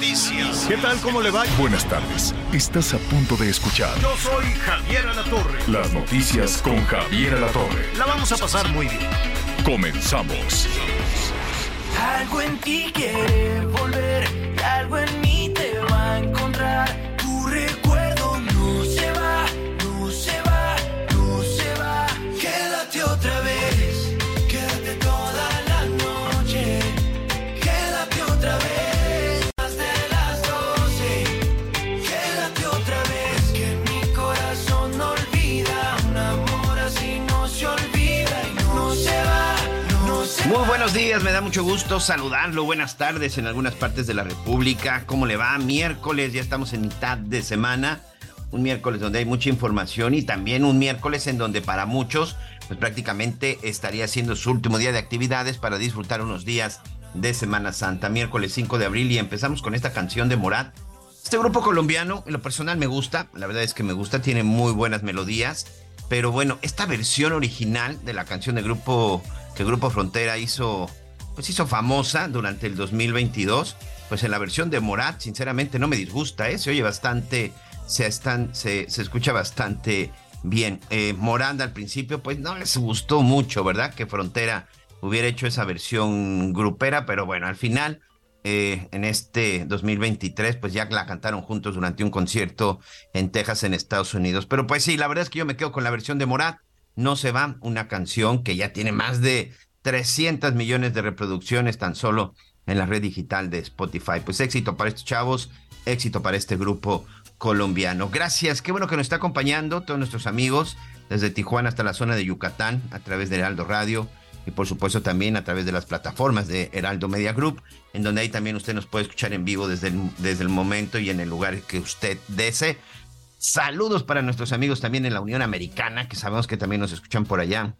noticias. ¿Qué tal? ¿Cómo le va? Buenas tardes. Estás a punto de escuchar Yo soy Javier Alatorre. las noticias con Javier Alatorre. La vamos a pasar muy bien. Comenzamos. Algo en ti quiere volver, algo en buenos días, me da mucho gusto saludarlo. Buenas tardes en algunas partes de la República. ¿Cómo le va? Miércoles, ya estamos en mitad de semana. Un miércoles donde hay mucha información y también un miércoles en donde para muchos, pues prácticamente estaría siendo su último día de actividades para disfrutar unos días de Semana Santa. Miércoles 5 de abril y empezamos con esta canción de Morat. Este grupo colombiano, en lo personal me gusta, la verdad es que me gusta, tiene muy buenas melodías, pero bueno, esta versión original de la canción de grupo que Grupo Frontera hizo, pues hizo famosa durante el 2022, pues en la versión de Morat, sinceramente no me disgusta, ¿eh? se oye bastante, se, están, se, se escucha bastante bien. Eh, Moranda al principio, pues no les gustó mucho, ¿verdad? Que Frontera hubiera hecho esa versión grupera, pero bueno, al final eh, en este 2023, pues ya la cantaron juntos durante un concierto en Texas, en Estados Unidos. Pero pues sí, la verdad es que yo me quedo con la versión de Morat. No se va, una canción que ya tiene más de 300 millones de reproducciones tan solo en la red digital de Spotify. Pues éxito para estos chavos, éxito para este grupo colombiano. Gracias, qué bueno que nos está acompañando todos nuestros amigos desde Tijuana hasta la zona de Yucatán a través de Heraldo Radio y por supuesto también a través de las plataformas de Heraldo Media Group, en donde ahí también usted nos puede escuchar en vivo desde el, desde el momento y en el lugar que usted desee. Saludos para nuestros amigos también en la Unión Americana, que sabemos que también nos escuchan por allá.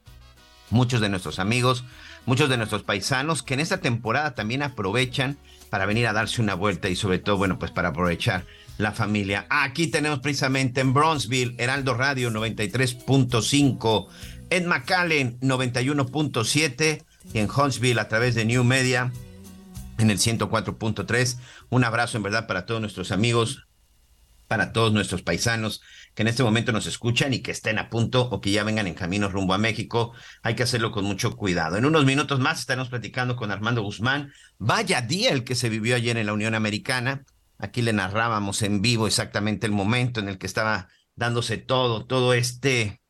Muchos de nuestros amigos, muchos de nuestros paisanos que en esta temporada también aprovechan para venir a darse una vuelta y sobre todo, bueno, pues para aprovechar la familia. Aquí tenemos precisamente en Bronzeville, Heraldo Radio 93.5, en McAllen 91.7 y en Huntsville a través de New Media en el 104.3. Un abrazo en verdad para todos nuestros amigos, para todos nuestros paisanos que en este momento nos escuchan y que estén a punto o que ya vengan en camino rumbo a México. Hay que hacerlo con mucho cuidado. En unos minutos más estaremos platicando con Armando Guzmán. Vaya día el que se vivió ayer en la Unión Americana. Aquí le narrábamos en vivo exactamente el momento en el que estaba dándose todo, todo este,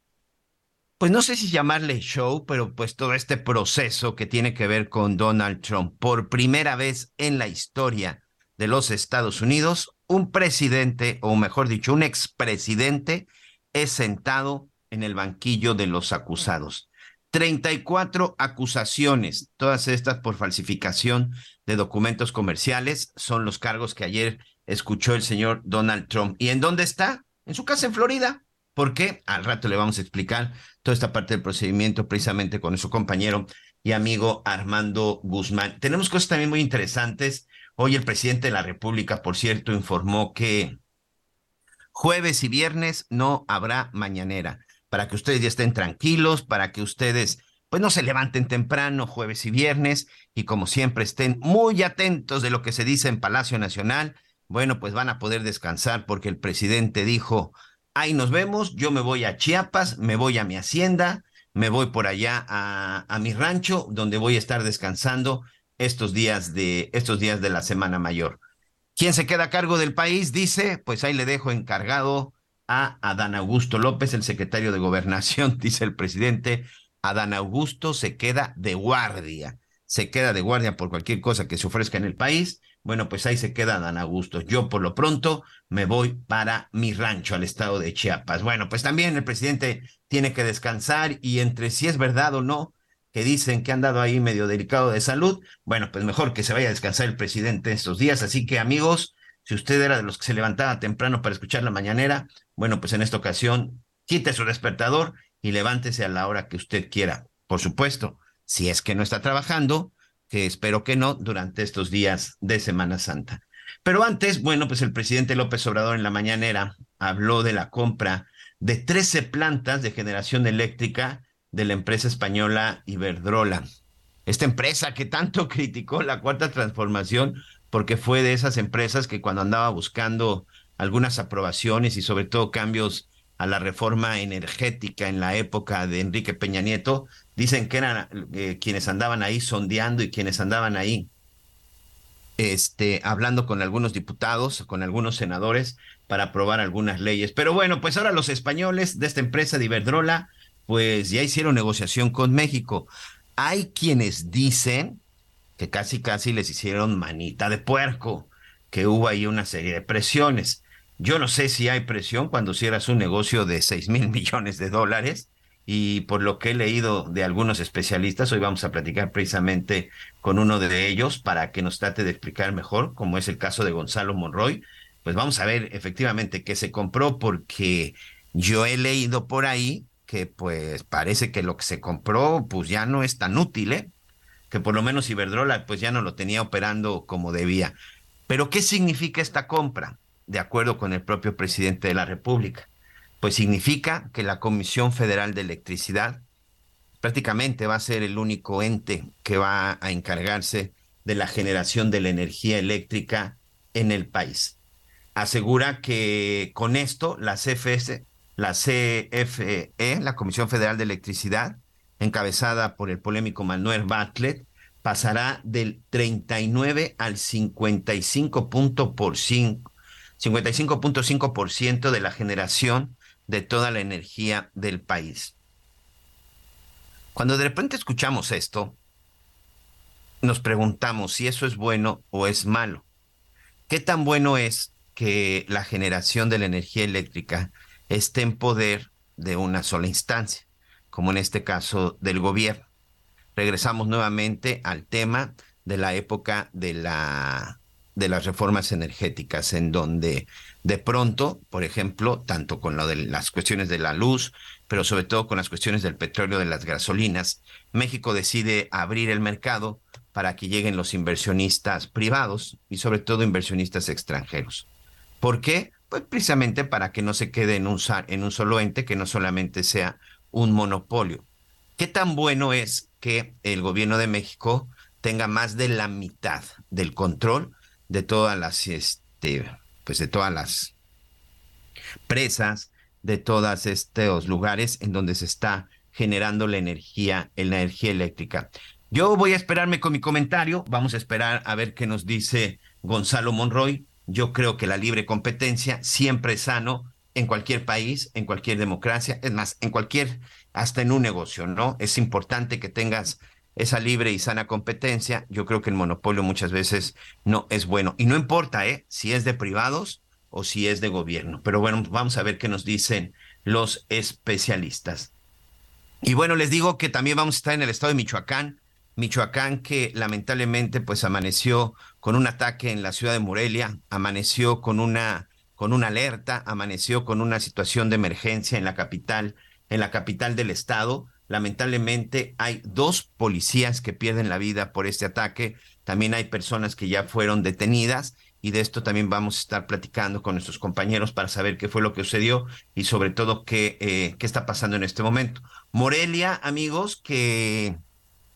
pues no sé si llamarle show, pero pues todo este proceso que tiene que ver con Donald Trump. Por primera vez en la historia de los Estados Unidos, un presidente, o mejor dicho, un expresidente es sentado en el banquillo de los acusados. 34 acusaciones, todas estas por falsificación de documentos comerciales, son los cargos que ayer escuchó el señor Donald Trump. ¿Y en dónde está? En su casa en Florida. ¿Por qué? Al rato le vamos a explicar toda esta parte del procedimiento precisamente con su compañero y amigo Armando Guzmán. Tenemos cosas también muy interesantes. Hoy el presidente de la República, por cierto, informó que jueves y viernes no habrá mañanera, para que ustedes ya estén tranquilos, para que ustedes pues no se levanten temprano jueves y viernes y como siempre estén muy atentos de lo que se dice en Palacio Nacional. Bueno, pues van a poder descansar porque el presidente dijo, ahí nos vemos, yo me voy a Chiapas, me voy a mi hacienda, me voy por allá a, a mi rancho donde voy a estar descansando estos días de estos días de la Semana Mayor. ¿Quién se queda a cargo del país? Dice, pues ahí le dejo encargado a Adán Augusto López, el secretario de Gobernación, dice el presidente. Adán Augusto se queda de guardia, se queda de guardia por cualquier cosa que se ofrezca en el país. Bueno, pues ahí se queda Adán Augusto. Yo por lo pronto me voy para mi rancho al estado de Chiapas. Bueno, pues también el presidente tiene que descansar y entre si es verdad o no que dicen que han dado ahí medio delicado de salud, bueno, pues mejor que se vaya a descansar el presidente estos días. Así que amigos, si usted era de los que se levantaba temprano para escuchar la mañanera, bueno, pues en esta ocasión quite su despertador y levántese a la hora que usted quiera. Por supuesto, si es que no está trabajando, que espero que no, durante estos días de Semana Santa. Pero antes, bueno, pues el presidente López Obrador en la mañanera habló de la compra de 13 plantas de generación eléctrica de la empresa española Iberdrola. Esta empresa que tanto criticó la cuarta transformación porque fue de esas empresas que cuando andaba buscando algunas aprobaciones y sobre todo cambios a la reforma energética en la época de Enrique Peña Nieto, dicen que eran eh, quienes andaban ahí sondeando y quienes andaban ahí este, hablando con algunos diputados, con algunos senadores para aprobar algunas leyes. Pero bueno, pues ahora los españoles de esta empresa de Iberdrola, pues ya hicieron negociación con México. Hay quienes dicen que casi casi les hicieron manita de puerco, que hubo ahí una serie de presiones. Yo no sé si hay presión cuando cierras un negocio de 6 mil millones de dólares y por lo que he leído de algunos especialistas, hoy vamos a platicar precisamente con uno de ellos para que nos trate de explicar mejor, como es el caso de Gonzalo Monroy. Pues vamos a ver efectivamente qué se compró porque yo he leído por ahí que pues parece que lo que se compró pues ya no es tan útil, ¿eh? que por lo menos Iberdrola pues ya no lo tenía operando como debía. Pero ¿qué significa esta compra? De acuerdo con el propio presidente de la República. Pues significa que la Comisión Federal de Electricidad prácticamente va a ser el único ente que va a encargarse de la generación de la energía eléctrica en el país. Asegura que con esto la CFS, la CFE, la Comisión Federal de Electricidad, encabezada por el polémico Manuel Bartlett, pasará del 39 al 55.5% de la generación de toda la energía del país. Cuando de repente escuchamos esto, nos preguntamos si eso es bueno o es malo. ¿Qué tan bueno es que la generación de la energía eléctrica esté en poder de una sola instancia? como en este caso del gobierno. Regresamos nuevamente al tema de la época de la de las reformas energéticas, en donde de pronto, por ejemplo, tanto con lo de las cuestiones de la luz, pero sobre todo con las cuestiones del petróleo, de las gasolinas, México decide abrir el mercado para que lleguen los inversionistas privados y sobre todo inversionistas extranjeros. ¿Por qué? Pues precisamente para que no se quede en un, en un solo ente, que no solamente sea un monopolio. ¿Qué tan bueno es que el gobierno de México tenga más de la mitad del control de todas las, este, pues de todas las presas, de todos estos lugares en donde se está generando la energía, la energía eléctrica. Yo voy a esperarme con mi comentario, vamos a esperar a ver qué nos dice Gonzalo Monroy. Yo creo que la libre competencia siempre es sano, en cualquier país, en cualquier democracia, es más, en cualquier, hasta en un negocio, ¿no? Es importante que tengas esa libre y sana competencia. Yo creo que el monopolio muchas veces no es bueno. Y no importa, ¿eh? Si es de privados o si es de gobierno. Pero bueno, vamos a ver qué nos dicen los especialistas. Y bueno, les digo que también vamos a estar en el estado de Michoacán. Michoacán que lamentablemente pues amaneció con un ataque en la ciudad de Morelia, amaneció con una con una alerta, amaneció con una situación de emergencia en la capital, en la capital del estado. Lamentablemente hay dos policías que pierden la vida por este ataque. También hay personas que ya fueron detenidas y de esto también vamos a estar platicando con nuestros compañeros para saber qué fue lo que sucedió y sobre todo qué, eh, qué está pasando en este momento. Morelia, amigos, que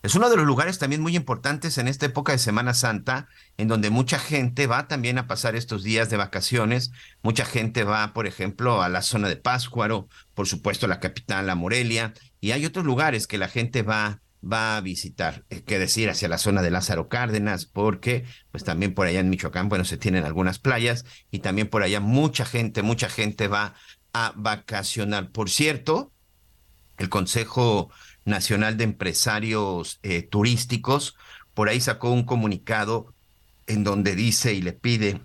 es uno de los lugares también muy importantes en esta época de Semana Santa, en donde mucha gente va también a pasar estos días de vacaciones. Mucha gente va, por ejemplo, a la zona de Páscuaro, por supuesto, la capital, la Morelia, y hay otros lugares que la gente va va a visitar, eh, que decir, hacia la zona de Lázaro Cárdenas, porque pues también por allá en Michoacán, bueno, se tienen algunas playas y también por allá mucha gente, mucha gente va a vacacionar. Por cierto, el Consejo Nacional de Empresarios eh, Turísticos, por ahí sacó un comunicado en donde dice y le pide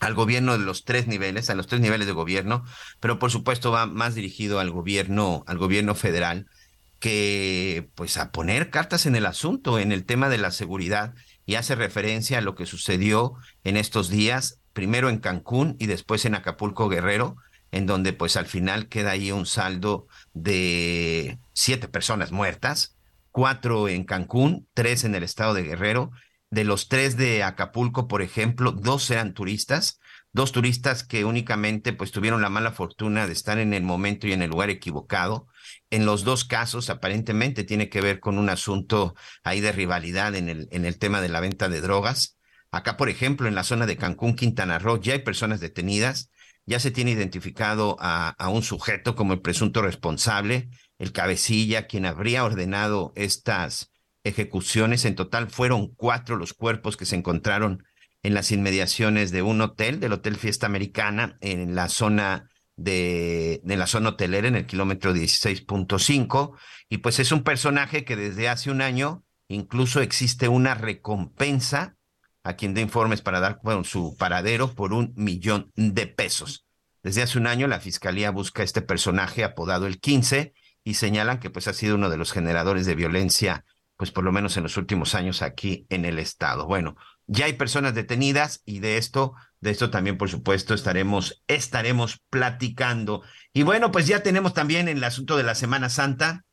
al gobierno de los tres niveles, a los tres niveles de gobierno, pero por supuesto va más dirigido al gobierno, al gobierno federal, que pues a poner cartas en el asunto en el tema de la seguridad y hace referencia a lo que sucedió en estos días, primero en Cancún y después en Acapulco Guerrero, en donde pues al final queda ahí un saldo de siete personas muertas, cuatro en Cancún, tres en el estado de Guerrero. De los tres de Acapulco, por ejemplo, dos eran turistas, dos turistas que únicamente pues tuvieron la mala fortuna de estar en el momento y en el lugar equivocado. En los dos casos, aparentemente tiene que ver con un asunto ahí de rivalidad en el, en el tema de la venta de drogas. Acá, por ejemplo, en la zona de Cancún, Quintana Roo, ya hay personas detenidas ya se tiene identificado a, un sujeto como el presunto responsable, el cabecilla, quien habría ordenado estas ejecuciones. En total fueron cuatro los cuerpos que se encontraron en las inmediaciones de un hotel, del Hotel Fiesta Americana, en la zona de, de la zona hotelera, en el kilómetro 16.5. Y pues es un personaje que desde hace un año incluso existe una recompensa a quien dé informes para dar su paradero por un millón de pesos. Desde hace un año la fiscalía busca a este personaje apodado el 15 y señalan que pues ha sido uno de los generadores de violencia pues por lo menos en los últimos años aquí en el estado. Bueno, ya hay personas detenidas y de esto, de esto también por supuesto estaremos estaremos platicando. Y bueno, pues ya tenemos también el asunto de la Semana Santa.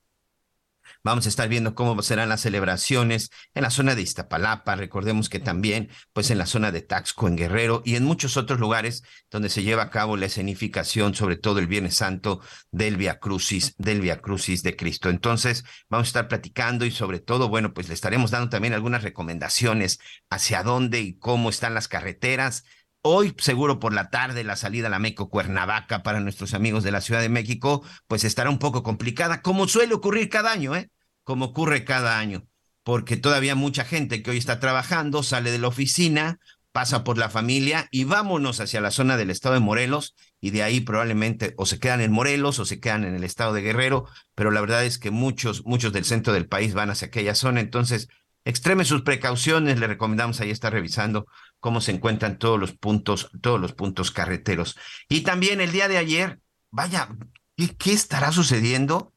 Vamos a estar viendo cómo serán las celebraciones en la zona de Iztapalapa, recordemos que también pues en la zona de Taxco en Guerrero y en muchos otros lugares donde se lleva a cabo la escenificación, sobre todo el Viernes Santo del Via Crucis, del Via Crucis de Cristo. Entonces, vamos a estar platicando y sobre todo, bueno, pues le estaremos dando también algunas recomendaciones hacia dónde y cómo están las carreteras. Hoy, seguro por la tarde, la salida a la Meco Cuernavaca para nuestros amigos de la Ciudad de México, pues estará un poco complicada, como suele ocurrir cada año, ¿eh? Como ocurre cada año, porque todavía mucha gente que hoy está trabajando sale de la oficina, pasa por la familia y vámonos hacia la zona del estado de Morelos y de ahí probablemente o se quedan en Morelos o se quedan en el estado de Guerrero, pero la verdad es que muchos, muchos del centro del país van hacia aquella zona, entonces extreme sus precauciones, le recomendamos ahí estar revisando cómo se encuentran todos los puntos, todos los puntos carreteros. Y también el día de ayer, vaya, qué estará sucediendo?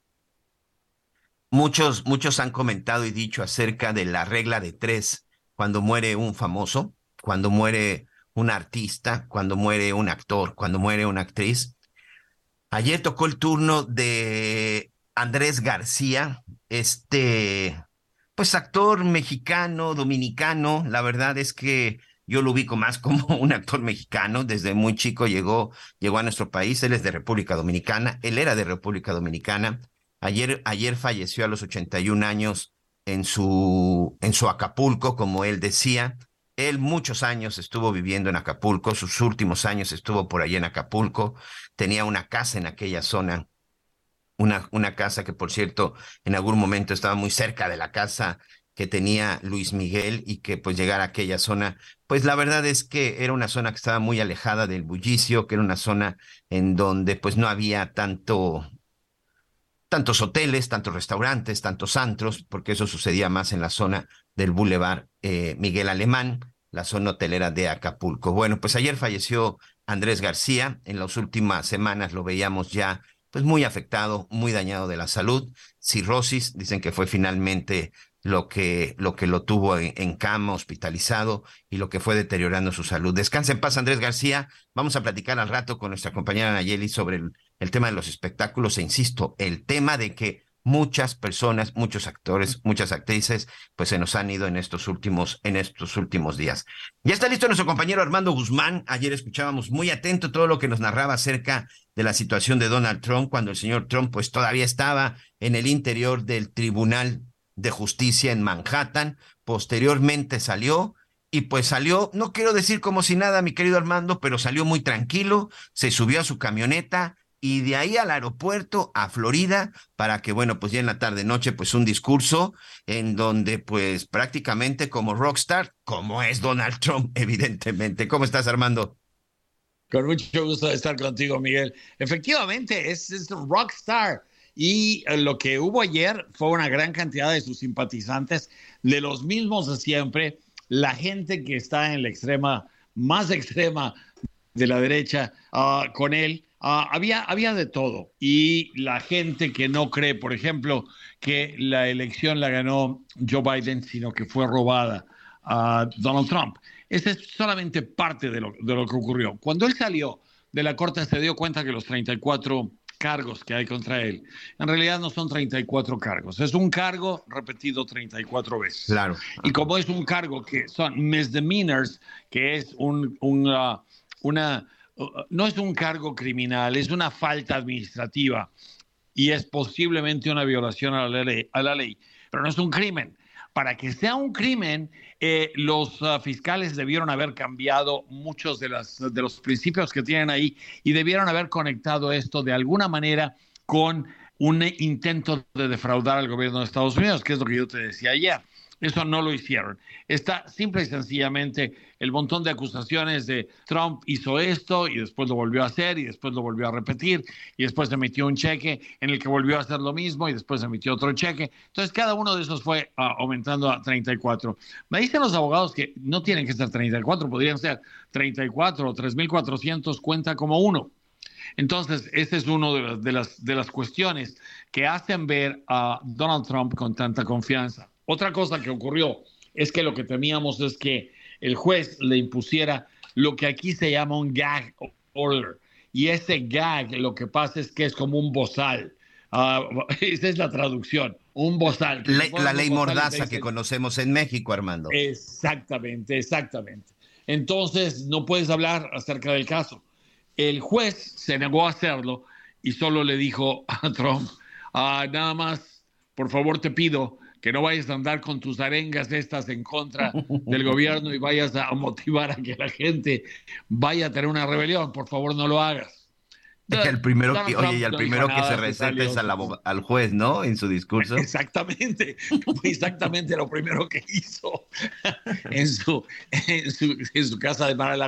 Muchos, muchos han comentado y dicho acerca de la regla de tres cuando muere un famoso, cuando muere un artista, cuando muere un actor, cuando muere una actriz. Ayer tocó el turno de Andrés García, este, pues actor mexicano, dominicano. La verdad es que yo lo ubico más como un actor mexicano. Desde muy chico llegó, llegó a nuestro país. Él es de República Dominicana. Él era de República Dominicana. Ayer, ayer falleció a los 81 años en su, en su Acapulco, como él decía. Él muchos años estuvo viviendo en Acapulco, sus últimos años estuvo por allí en Acapulco, tenía una casa en aquella zona, una, una casa que por cierto en algún momento estaba muy cerca de la casa que tenía Luis Miguel y que pues llegar a aquella zona, pues la verdad es que era una zona que estaba muy alejada del bullicio, que era una zona en donde pues no había tanto tantos hoteles, tantos restaurantes, tantos antros, porque eso sucedía más en la zona del Boulevard eh, Miguel Alemán, la zona hotelera de Acapulco. Bueno, pues ayer falleció Andrés García, en las últimas semanas lo veíamos ya pues muy afectado, muy dañado de la salud, cirrosis, dicen que fue finalmente lo que lo, que lo tuvo en, cama, hospitalizado y lo que fue deteriorando su salud. Descansa en paz, Andrés García. Vamos a platicar al rato con nuestra compañera Nayeli sobre el el tema de los espectáculos e insisto, el tema de que muchas personas, muchos actores, muchas actrices, pues se nos han ido en estos últimos, en estos últimos días. Ya está listo nuestro compañero Armando Guzmán. Ayer escuchábamos muy atento todo lo que nos narraba acerca de la situación de Donald Trump cuando el señor Trump pues todavía estaba en el interior del Tribunal de Justicia en Manhattan. Posteriormente salió y pues salió, no quiero decir como si nada, mi querido Armando, pero salió muy tranquilo, se subió a su camioneta, y de ahí al aeropuerto a Florida para que, bueno, pues ya en la tarde noche, pues un discurso en donde pues prácticamente como rockstar, como es Donald Trump, evidentemente. ¿Cómo estás, Armando? Con mucho gusto de estar contigo, Miguel. Efectivamente, es, es rockstar. Y eh, lo que hubo ayer fue una gran cantidad de sus simpatizantes, de los mismos de siempre, la gente que está en la extrema, más extrema de la derecha uh, con él Ah, había, había de todo. Y la gente que no cree, por ejemplo, que la elección la ganó Joe Biden, sino que fue robada a Donald Trump. Esa es solamente parte de lo, de lo que ocurrió. Cuando él salió de la corte se dio cuenta que los 34 cargos que hay contra él, en realidad no son 34 cargos, es un cargo repetido 34 veces. Claro. Y como es un cargo que son misdemeanors, que es un, una, una, no es un cargo criminal, es una falta administrativa y es posiblemente una violación a la ley, a la ley pero no es un crimen. Para que sea un crimen, eh, los uh, fiscales debieron haber cambiado muchos de, las, de los principios que tienen ahí y debieron haber conectado esto de alguna manera con un intento de defraudar al gobierno de Estados Unidos, que es lo que yo te decía ayer. Eso no lo hicieron. Está simple y sencillamente el montón de acusaciones de Trump hizo esto y después lo volvió a hacer y después lo volvió a repetir y después emitió un cheque en el que volvió a hacer lo mismo y después emitió otro cheque. Entonces cada uno de esos fue uh, aumentando a 34. Me dicen los abogados que no tienen que ser 34, podrían ser 34 o 3.400 cuenta como uno. Entonces, esa es una de de, las, de las cuestiones que hacen ver a Donald Trump con tanta confianza. Otra cosa que ocurrió es que lo que temíamos es que el juez le impusiera lo que aquí se llama un gag order. Y ese gag lo que pasa es que es como un bozal. Uh, esa es la traducción, un bozal. La, la ley mordaza que conocemos en México, Armando. Exactamente, exactamente. Entonces, no puedes hablar acerca del caso. El juez se negó a hacerlo y solo le dijo a Trump, ah, nada más, por favor te pido que no vayas a andar con tus arengas estas en contra del gobierno y vayas a motivar a que la gente vaya a tener una rebelión. Por favor, no lo hagas. Es que el primero que, oye, y el primero que se receta es al, al, juez, ¿no? En su discurso. Exactamente, fue exactamente lo primero que hizo en su, en su, en su casa de Mar.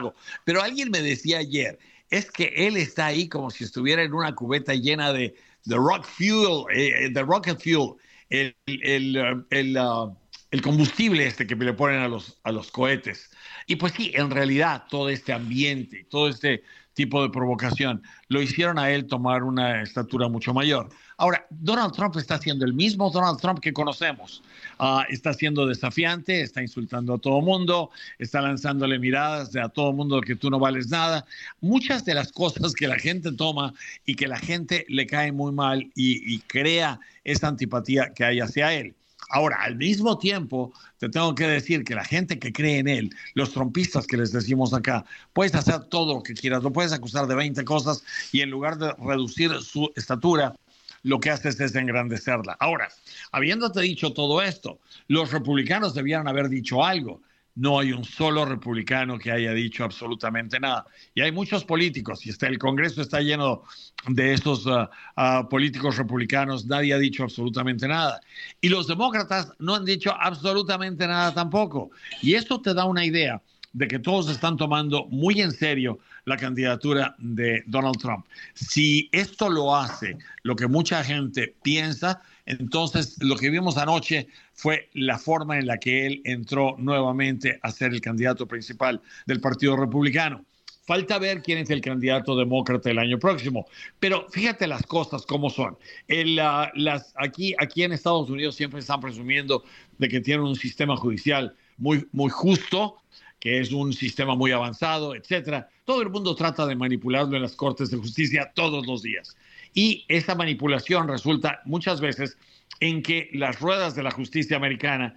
Pero alguien me decía ayer, es que él está ahí como si estuviera en una cubeta llena de, de rock fuel, eh, de rocket fuel el, el, uh, el, combustible este que le ponen a los, a los cohetes. Y pues sí, en realidad todo este ambiente, todo este tipo de provocación, lo hicieron a él tomar una estatura mucho mayor. Ahora, Donald Trump está siendo el mismo Donald Trump que conocemos. Uh, está siendo desafiante, está insultando a todo mundo, está lanzándole miradas de a todo mundo que tú no vales nada. Muchas de las cosas que la gente toma y que la gente le cae muy mal y, y crea esa antipatía que hay hacia él. Ahora, al mismo tiempo, te tengo que decir que la gente que cree en él, los trompistas que les decimos acá, puedes hacer todo lo que quieras, lo puedes acusar de 20 cosas y en lugar de reducir su estatura, lo que haces es engrandecerla. Ahora, habiéndote dicho todo esto, los republicanos debieran haber dicho algo no hay un solo republicano que haya dicho absolutamente nada. Y hay muchos políticos, y está, el Congreso está lleno de esos uh, uh, políticos republicanos, nadie ha dicho absolutamente nada. Y los demócratas no han dicho absolutamente nada tampoco. Y esto te da una idea de que todos están tomando muy en serio la candidatura de Donald Trump. Si esto lo hace lo que mucha gente piensa, entonces lo que vimos anoche fue la forma en la que él entró nuevamente a ser el candidato principal del Partido Republicano. Falta ver quién es el candidato demócrata el año próximo. Pero fíjate las cosas como son. El, uh, aquí, aquí en Estados Unidos siempre están presumiendo de que tienen un sistema judicial muy, muy justo, que es un sistema muy avanzado, etcétera. Todo el mundo trata de manipularlo en las cortes de justicia todos los días. Y esa manipulación resulta muchas veces en que las ruedas de la justicia americana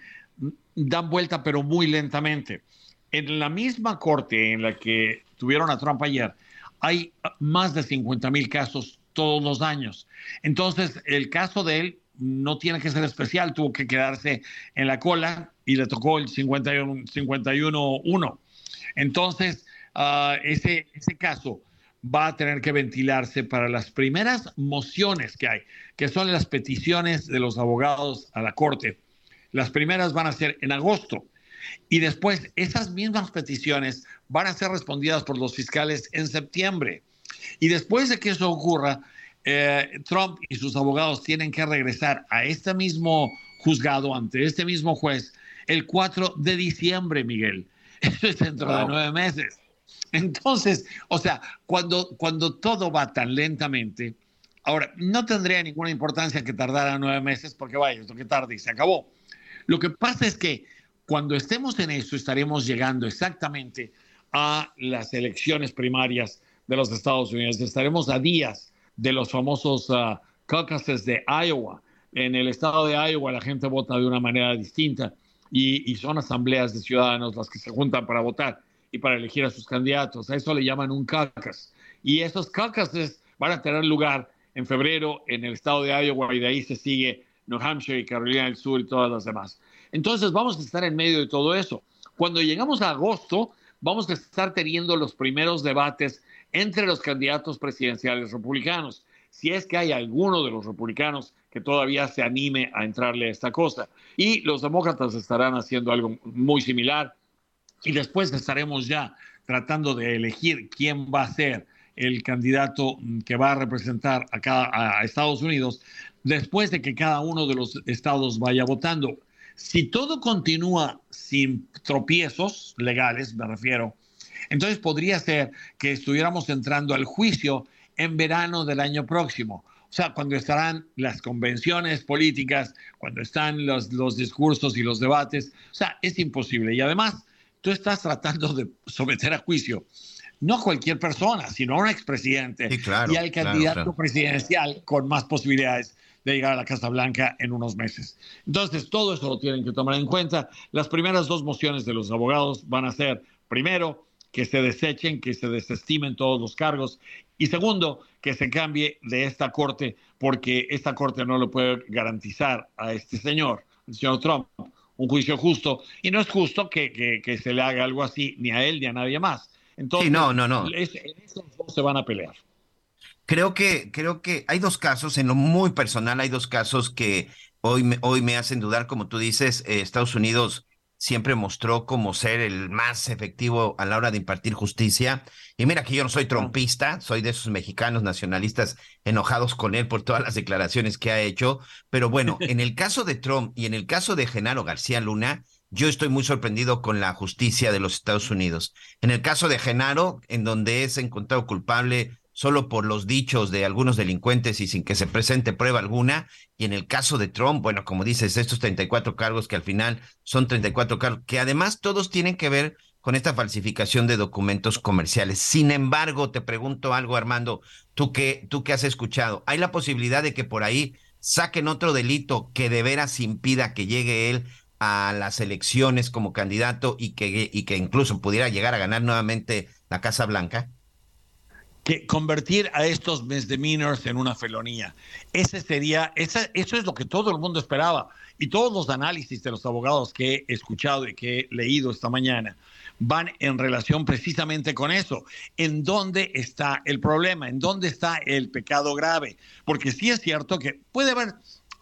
dan vuelta pero muy lentamente. En la misma corte en la que tuvieron a Trump ayer, hay más de 50 mil casos todos los años. Entonces, el caso de él no tiene que ser especial, tuvo que quedarse en la cola y le tocó el 51-1. Entonces, uh, ese, ese caso va a tener que ventilarse para las primeras mociones que hay, que son las peticiones de los abogados a la Corte. Las primeras van a ser en agosto. Y después esas mismas peticiones van a ser respondidas por los fiscales en septiembre. Y después de que eso ocurra, eh, Trump y sus abogados tienen que regresar a este mismo juzgado, ante este mismo juez, el 4 de diciembre, Miguel. Eso es dentro wow. de nueve meses. Entonces, o sea, cuando, cuando todo va tan lentamente, ahora, no tendría ninguna importancia que tardara nueve meses porque vaya, esto que tarde y se acabó. Lo que pasa es que cuando estemos en eso, estaremos llegando exactamente a las elecciones primarias de los Estados Unidos. Estaremos a días de los famosos uh, caucuses de Iowa. En el estado de Iowa la gente vota de una manera distinta y, son asambleas de ciudadanos las que se juntan para votar y para elegir a sus candidatos. A eso le llaman un caucus. Y esos caucuses van a tener lugar en febrero en el estado de Iowa y de ahí se sigue New Hampshire y Carolina del Sur y todas las demás. Entonces vamos a estar en medio de todo eso. Cuando llegamos a agosto, vamos a estar teniendo los primeros debates entre los candidatos presidenciales republicanos, si es que hay alguno de los republicanos que todavía se anime a entrarle a esta cosa. Y los demócratas estarán haciendo algo muy similar y después estaremos ya tratando de elegir quién va a ser el candidato que va a representar a, cada, Estados Unidos después de que cada uno de los estados vaya votando. Si todo continúa sin tropiezos legales, me refiero, entonces podría ser que estuviéramos entrando al juicio en verano del año próximo. O sea, cuando estarán las convenciones políticas, cuando están los, los discursos y los debates. O sea, es imposible. Y además, tú estás tratando de someter a juicio no cualquier persona, sino a un expresidente sí, claro, y al candidato claro, claro. presidencial con más posibilidades de llegar a la Casa Blanca en unos meses. Entonces, todo eso lo tienen que tomar en cuenta. Las primeras dos mociones de los abogados van a ser, primero, que se desechen, que se desestimen todos los cargos, y segundo, que se cambie de esta corte, porque esta corte no le puede garantizar a este señor, el señor Trump, un juicio justo, y no es justo que, que, que se le haga algo así ni a él ni a nadie más. Entonces, Sí, no, no, no. es- en eso los dos se van a pelear. Creo que, creo que hay dos casos, en lo muy personal, hay dos casos que hoy me, hoy me hacen dudar, como tú dices, eh, Estados Unidos siempre mostró como ser el más efectivo a la hora de impartir justicia. Y mira que yo no soy trompista, soy de esos mexicanos nacionalistas enojados con él por todas las declaraciones que ha hecho. Pero bueno, en el caso de Trump y en el caso de Genaro García Luna, yo estoy muy sorprendido con la justicia de los Estados Unidos. En el caso de Genaro, en donde es encontrado culpable solo por los dichos de algunos delincuentes y sin que se presente prueba alguna. Y en el caso de Trump, bueno, como dices, estos 34 cargos que al final son 34 cargos, que además todos tienen que ver con esta falsificación de documentos comerciales. Sin embargo, te pregunto algo, Armando, tú que, tú que has escuchado, ¿hay la posibilidad de que por ahí saquen otro delito que de veras impida que llegue él a las elecciones como candidato y que, y que incluso pudiera llegar a ganar nuevamente la Casa Blanca? Que convertir a estos misdemeanors en una felonía. Ese sería, esa, eso es lo que todo el mundo esperaba. Y todos los análisis de los abogados que he escuchado y que he leído esta mañana van en relación precisamente con eso. ¿En dónde está el problema? ¿En dónde está el pecado grave? Porque sí es cierto que puede haber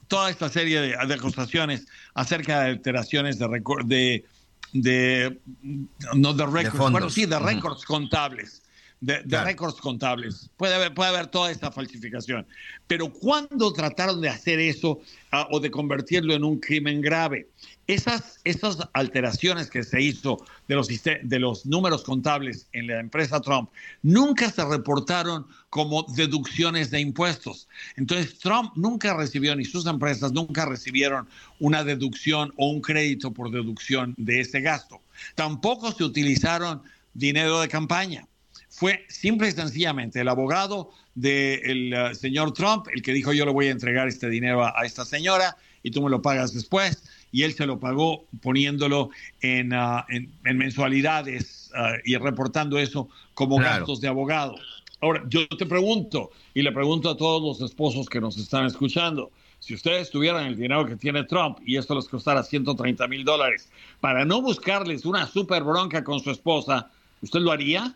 toda esta serie de, de acusaciones acerca de alteraciones de de, de, no de récords, bueno, sí, de récords contables de, de récords contables. Puede haber, puede haber toda esta falsificación. Pero cuando trataron de hacer eso ah, o de convertirlo en un crimen grave, esas, esas alteraciones que se hizo de los, de los números contables en la empresa Trump nunca se reportaron como deducciones de impuestos. Entonces Trump nunca recibió, ni sus empresas nunca recibieron una deducción o un crédito por deducción de ese gasto. Tampoco se utilizaron dinero de campaña fue simple y sencillamente el abogado del eh, señor Trump el que dijo yo le voy a entregar este dinero a, a esta señora y tú me lo pagas después y él se lo pagó poniéndolo en, ah, en- en mensualidades ah, y reportando eso como Claro. gastos de abogado. Ahora, yo te pregunto y le pregunto a todos los esposos que nos están escuchando, si ustedes tuvieran el dinero que tiene Trump y esto les costara 130 mil dólares para no buscarles una super bronca con su esposa, ¿usted lo haría?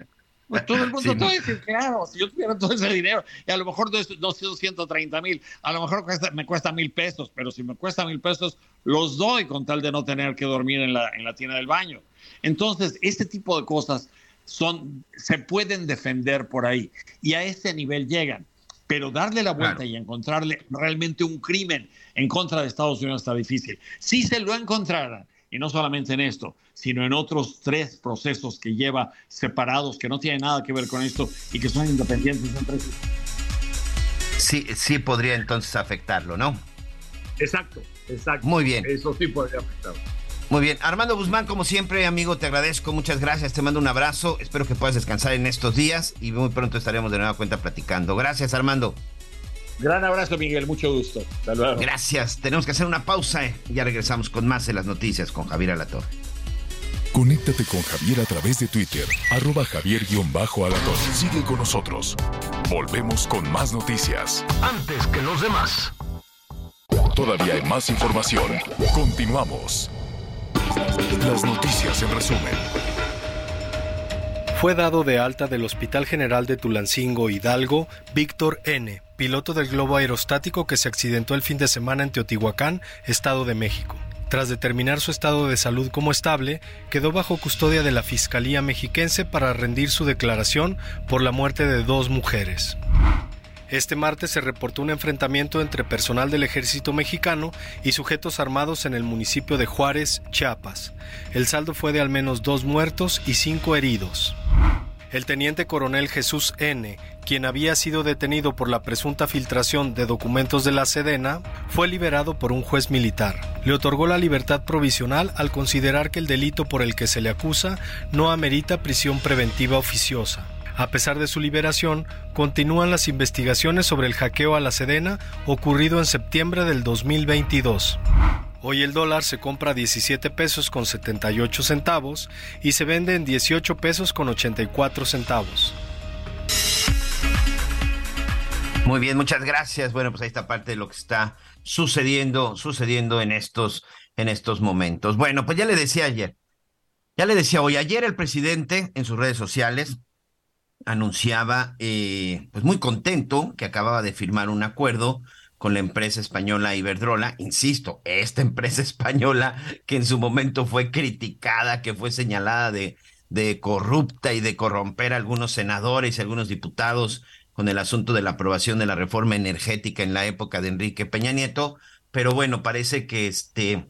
Pues todo el mundo Sí, te no. claro, si yo tuviera todo ese dinero, y a lo mejor no, son 130 mil, a lo mejor cuesta- me cuesta mil pesos, pero si me cuesta mil pesos, los doy con tal de no tener que dormir en la, en la tina del baño. Entonces, este tipo de cosas son, se pueden defender por ahí, y a ese nivel llegan. Pero darle la vuelta Claro. y encontrarle realmente un crimen en contra de Estados Unidos está difícil. Si se lo encontraran y no solamente en esto, sino en otros tres procesos que lleva separados, que no tienen nada que ver con esto y que son independientes entre sí. Sí, sí podría entonces afectarlo, ¿no? Exacto, exacto. Muy bien. Eso sí podría afectarlo. Muy bien. Armando Guzmán, como siempre, amigo, te agradezco. Muchas gracias. Te mando un abrazo. Espero que puedas descansar en estos días y muy pronto estaremos de nueva cuenta platicando. Gracias, Armando. Gran abrazo, Miguel. Mucho gusto. Hasta luego. Gracias. Tenemos que hacer una pausa. ¿eh? Ya regresamos con más de las noticias con Javier Alatorre. Conéctate con Javier a través de Twitter, arroba javier-alatorre. Sigue con nosotros. Volvemos con más noticias. Antes que los demás. Todavía hay más información. Continuamos. Las noticias en resumen. Fue dado de alta del Hospital General de Tulancingo Hidalgo Víctor N., piloto del globo aerostático que se accidentó el fin de semana en Teotihuacán, Estado de México. Tras determinar su estado de salud como estable, quedó bajo custodia de la Fiscalía mexiquense para rendir su declaración por la muerte de dos mujeres. Este martes se reportó un enfrentamiento entre personal del ejército mexicano y sujetos armados en el municipio de Juárez, Chiapas. El saldo fue de al menos dos muertos y cinco heridos. El teniente coronel Jesús N., quien había sido detenido por la presunta filtración de documentos de la Sedena, fue liberado por un juez militar. Le otorgó la libertad provisional al considerar que el delito por el que se le acusa no amerita prisión preventiva oficiosa. A pesar de su liberación, continúan las investigaciones sobre el hackeo a la Sedena ocurrido en septiembre del 2022. Hoy el dólar se compra a 17 pesos con 78 centavos y se vende en 18 pesos con 84 centavos. Muy bien, muchas gracias. Bueno, pues ahí está parte de lo que está sucediendo, sucediendo en estos, en estos momentos. Bueno, pues ya le decía ayer, ya le decía hoy, ayer el presidente en sus redes sociales anunciaba, eh, pues muy contento, que acababa de firmar un acuerdo con la empresa española Iberdrola, insisto, esta empresa española que en su momento fue criticada, que fue señalada de, corrupta y de corromper a algunos senadores y algunos diputados con el asunto de la aprobación de la reforma energética en la época de Enrique Peña Nieto, pero bueno, parece que este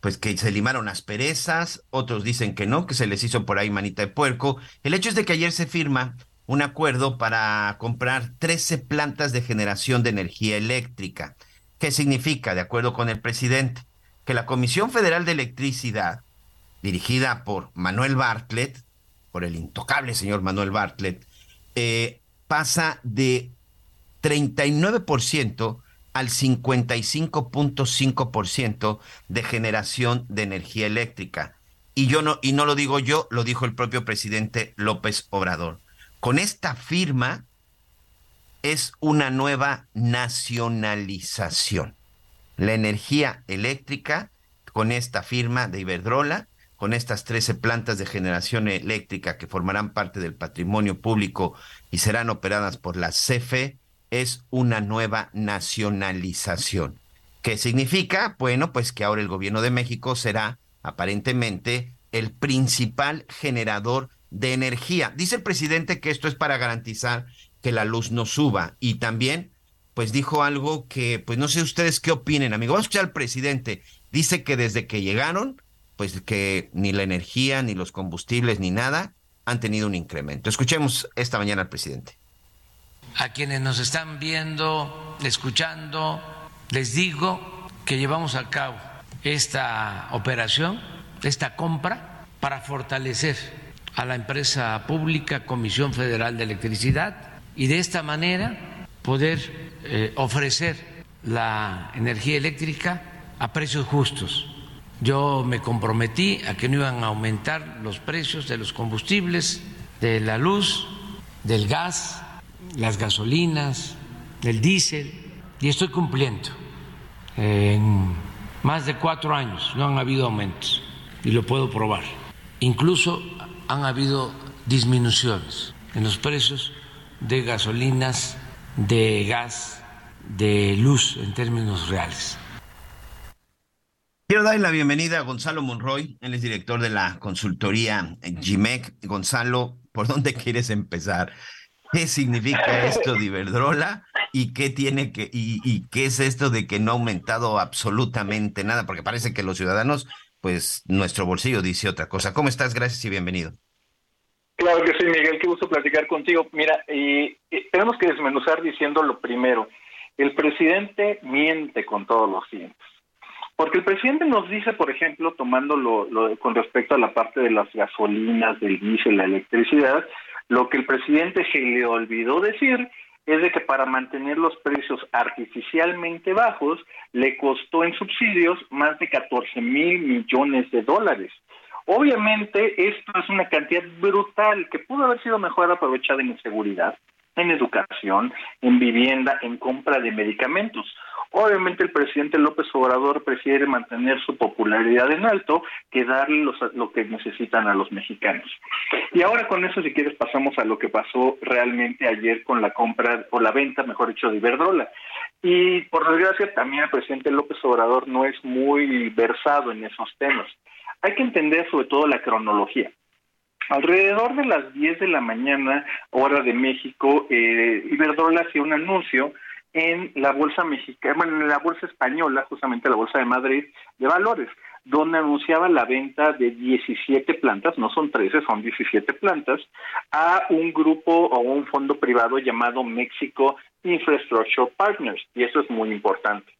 pues que se limaron las perezas, otros dicen que no, que se les hizo por ahí manita de puerco. El hecho es de que ayer se firma un acuerdo para comprar 13 plantas de generación de energía eléctrica. ¿Qué significa, de acuerdo con el presidente? Que la Comisión Federal de Electricidad, dirigida por Manuel Bartlett, por el intocable señor Manuel Bartlett, eh, pasa de 39% al 55.5% de generación de energía eléctrica. Y yo no y no lo digo yo, lo dijo el propio presidente López Obrador. Con esta firma es una nueva nacionalización. La energía eléctrica con esta firma de Iberdrola, con estas 13 plantas de generación eléctrica que formarán parte del patrimonio público y serán operadas por la CFE, es una nueva nacionalización. ¿Qué significa? Bueno, pues que ahora el gobierno de México será aparentemente el principal generador de energía. Dice el presidente que esto es para garantizar que la luz no suba y también pues dijo algo que pues no sé ustedes qué opinen, amigo. Vamos a escuchar al presidente. Dice que desde que llegaron pues que ni la energía, ni los combustibles, ni nada han tenido un incremento. Escuchemos esta mañana al presidente. A quienes nos están viendo, escuchando, les digo que llevamos a cabo esta operación, esta compra, para fortalecer a la empresa pública Comisión Federal de Electricidad y de esta manera poder eh, ofrecer la energía eléctrica a precios justos. Yo me comprometí a que no iban a aumentar los precios de los combustibles, de la luz, del gas, las gasolinas, del diésel, y estoy cumpliendo. En más de cuatro años no han habido aumentos, y lo puedo probar. Incluso han habido disminuciones en los precios de gasolinas, de gas, de luz en términos reales. Quiero darle la bienvenida a Gonzalo Monroy, él es director de la consultoría GIMEC. Gonzalo, ¿por dónde quieres empezar? ¿Qué significa esto de Iberdrola? ¿Y qué tiene que, y, y qué es esto de que no ha aumentado absolutamente nada? Porque parece que los ciudadanos pues nuestro bolsillo dice otra cosa. ¿Cómo estás? Gracias y bienvenido. Claro que sí, Miguel, qué gusto platicar contigo. Mira, tenemos que desmenuzar diciendo lo primero. El presidente miente con todos los dientes. Porque el presidente nos dice, por ejemplo, tomándolo lo, con respecto a la parte de las gasolinas, del diésel, la electricidad, lo que el presidente se le olvidó decir es de que para mantener los precios artificialmente bajos le costó en subsidios más de 14 mil millones de dólares. Obviamente esto es una cantidad brutal que pudo haber sido mejor aprovechada en seguridad, en educación, en vivienda, en compra de medicamentos. Obviamente el presidente López Obrador prefiere mantener su popularidad en alto que darle lo que necesitan a los mexicanos. Y ahora con eso, si quieres, pasamos a lo que pasó realmente ayer con la compra o la venta, mejor dicho, de Iberdrola. Y por desgracia también el presidente López Obrador no es muy versado en esos temas. Hay que entender sobre todo la cronología. Alrededor de las 10 de la mañana, hora de México, eh, Iberdrola hacía un anuncio en la bolsa mexicana, bueno, en la bolsa española, justamente la bolsa de Madrid de valores, donde anunciaba la venta de 17 plantas, no son 13, son 17 plantas, a un grupo o un fondo privado llamado México Infrastructure Partners, y eso es muy importante.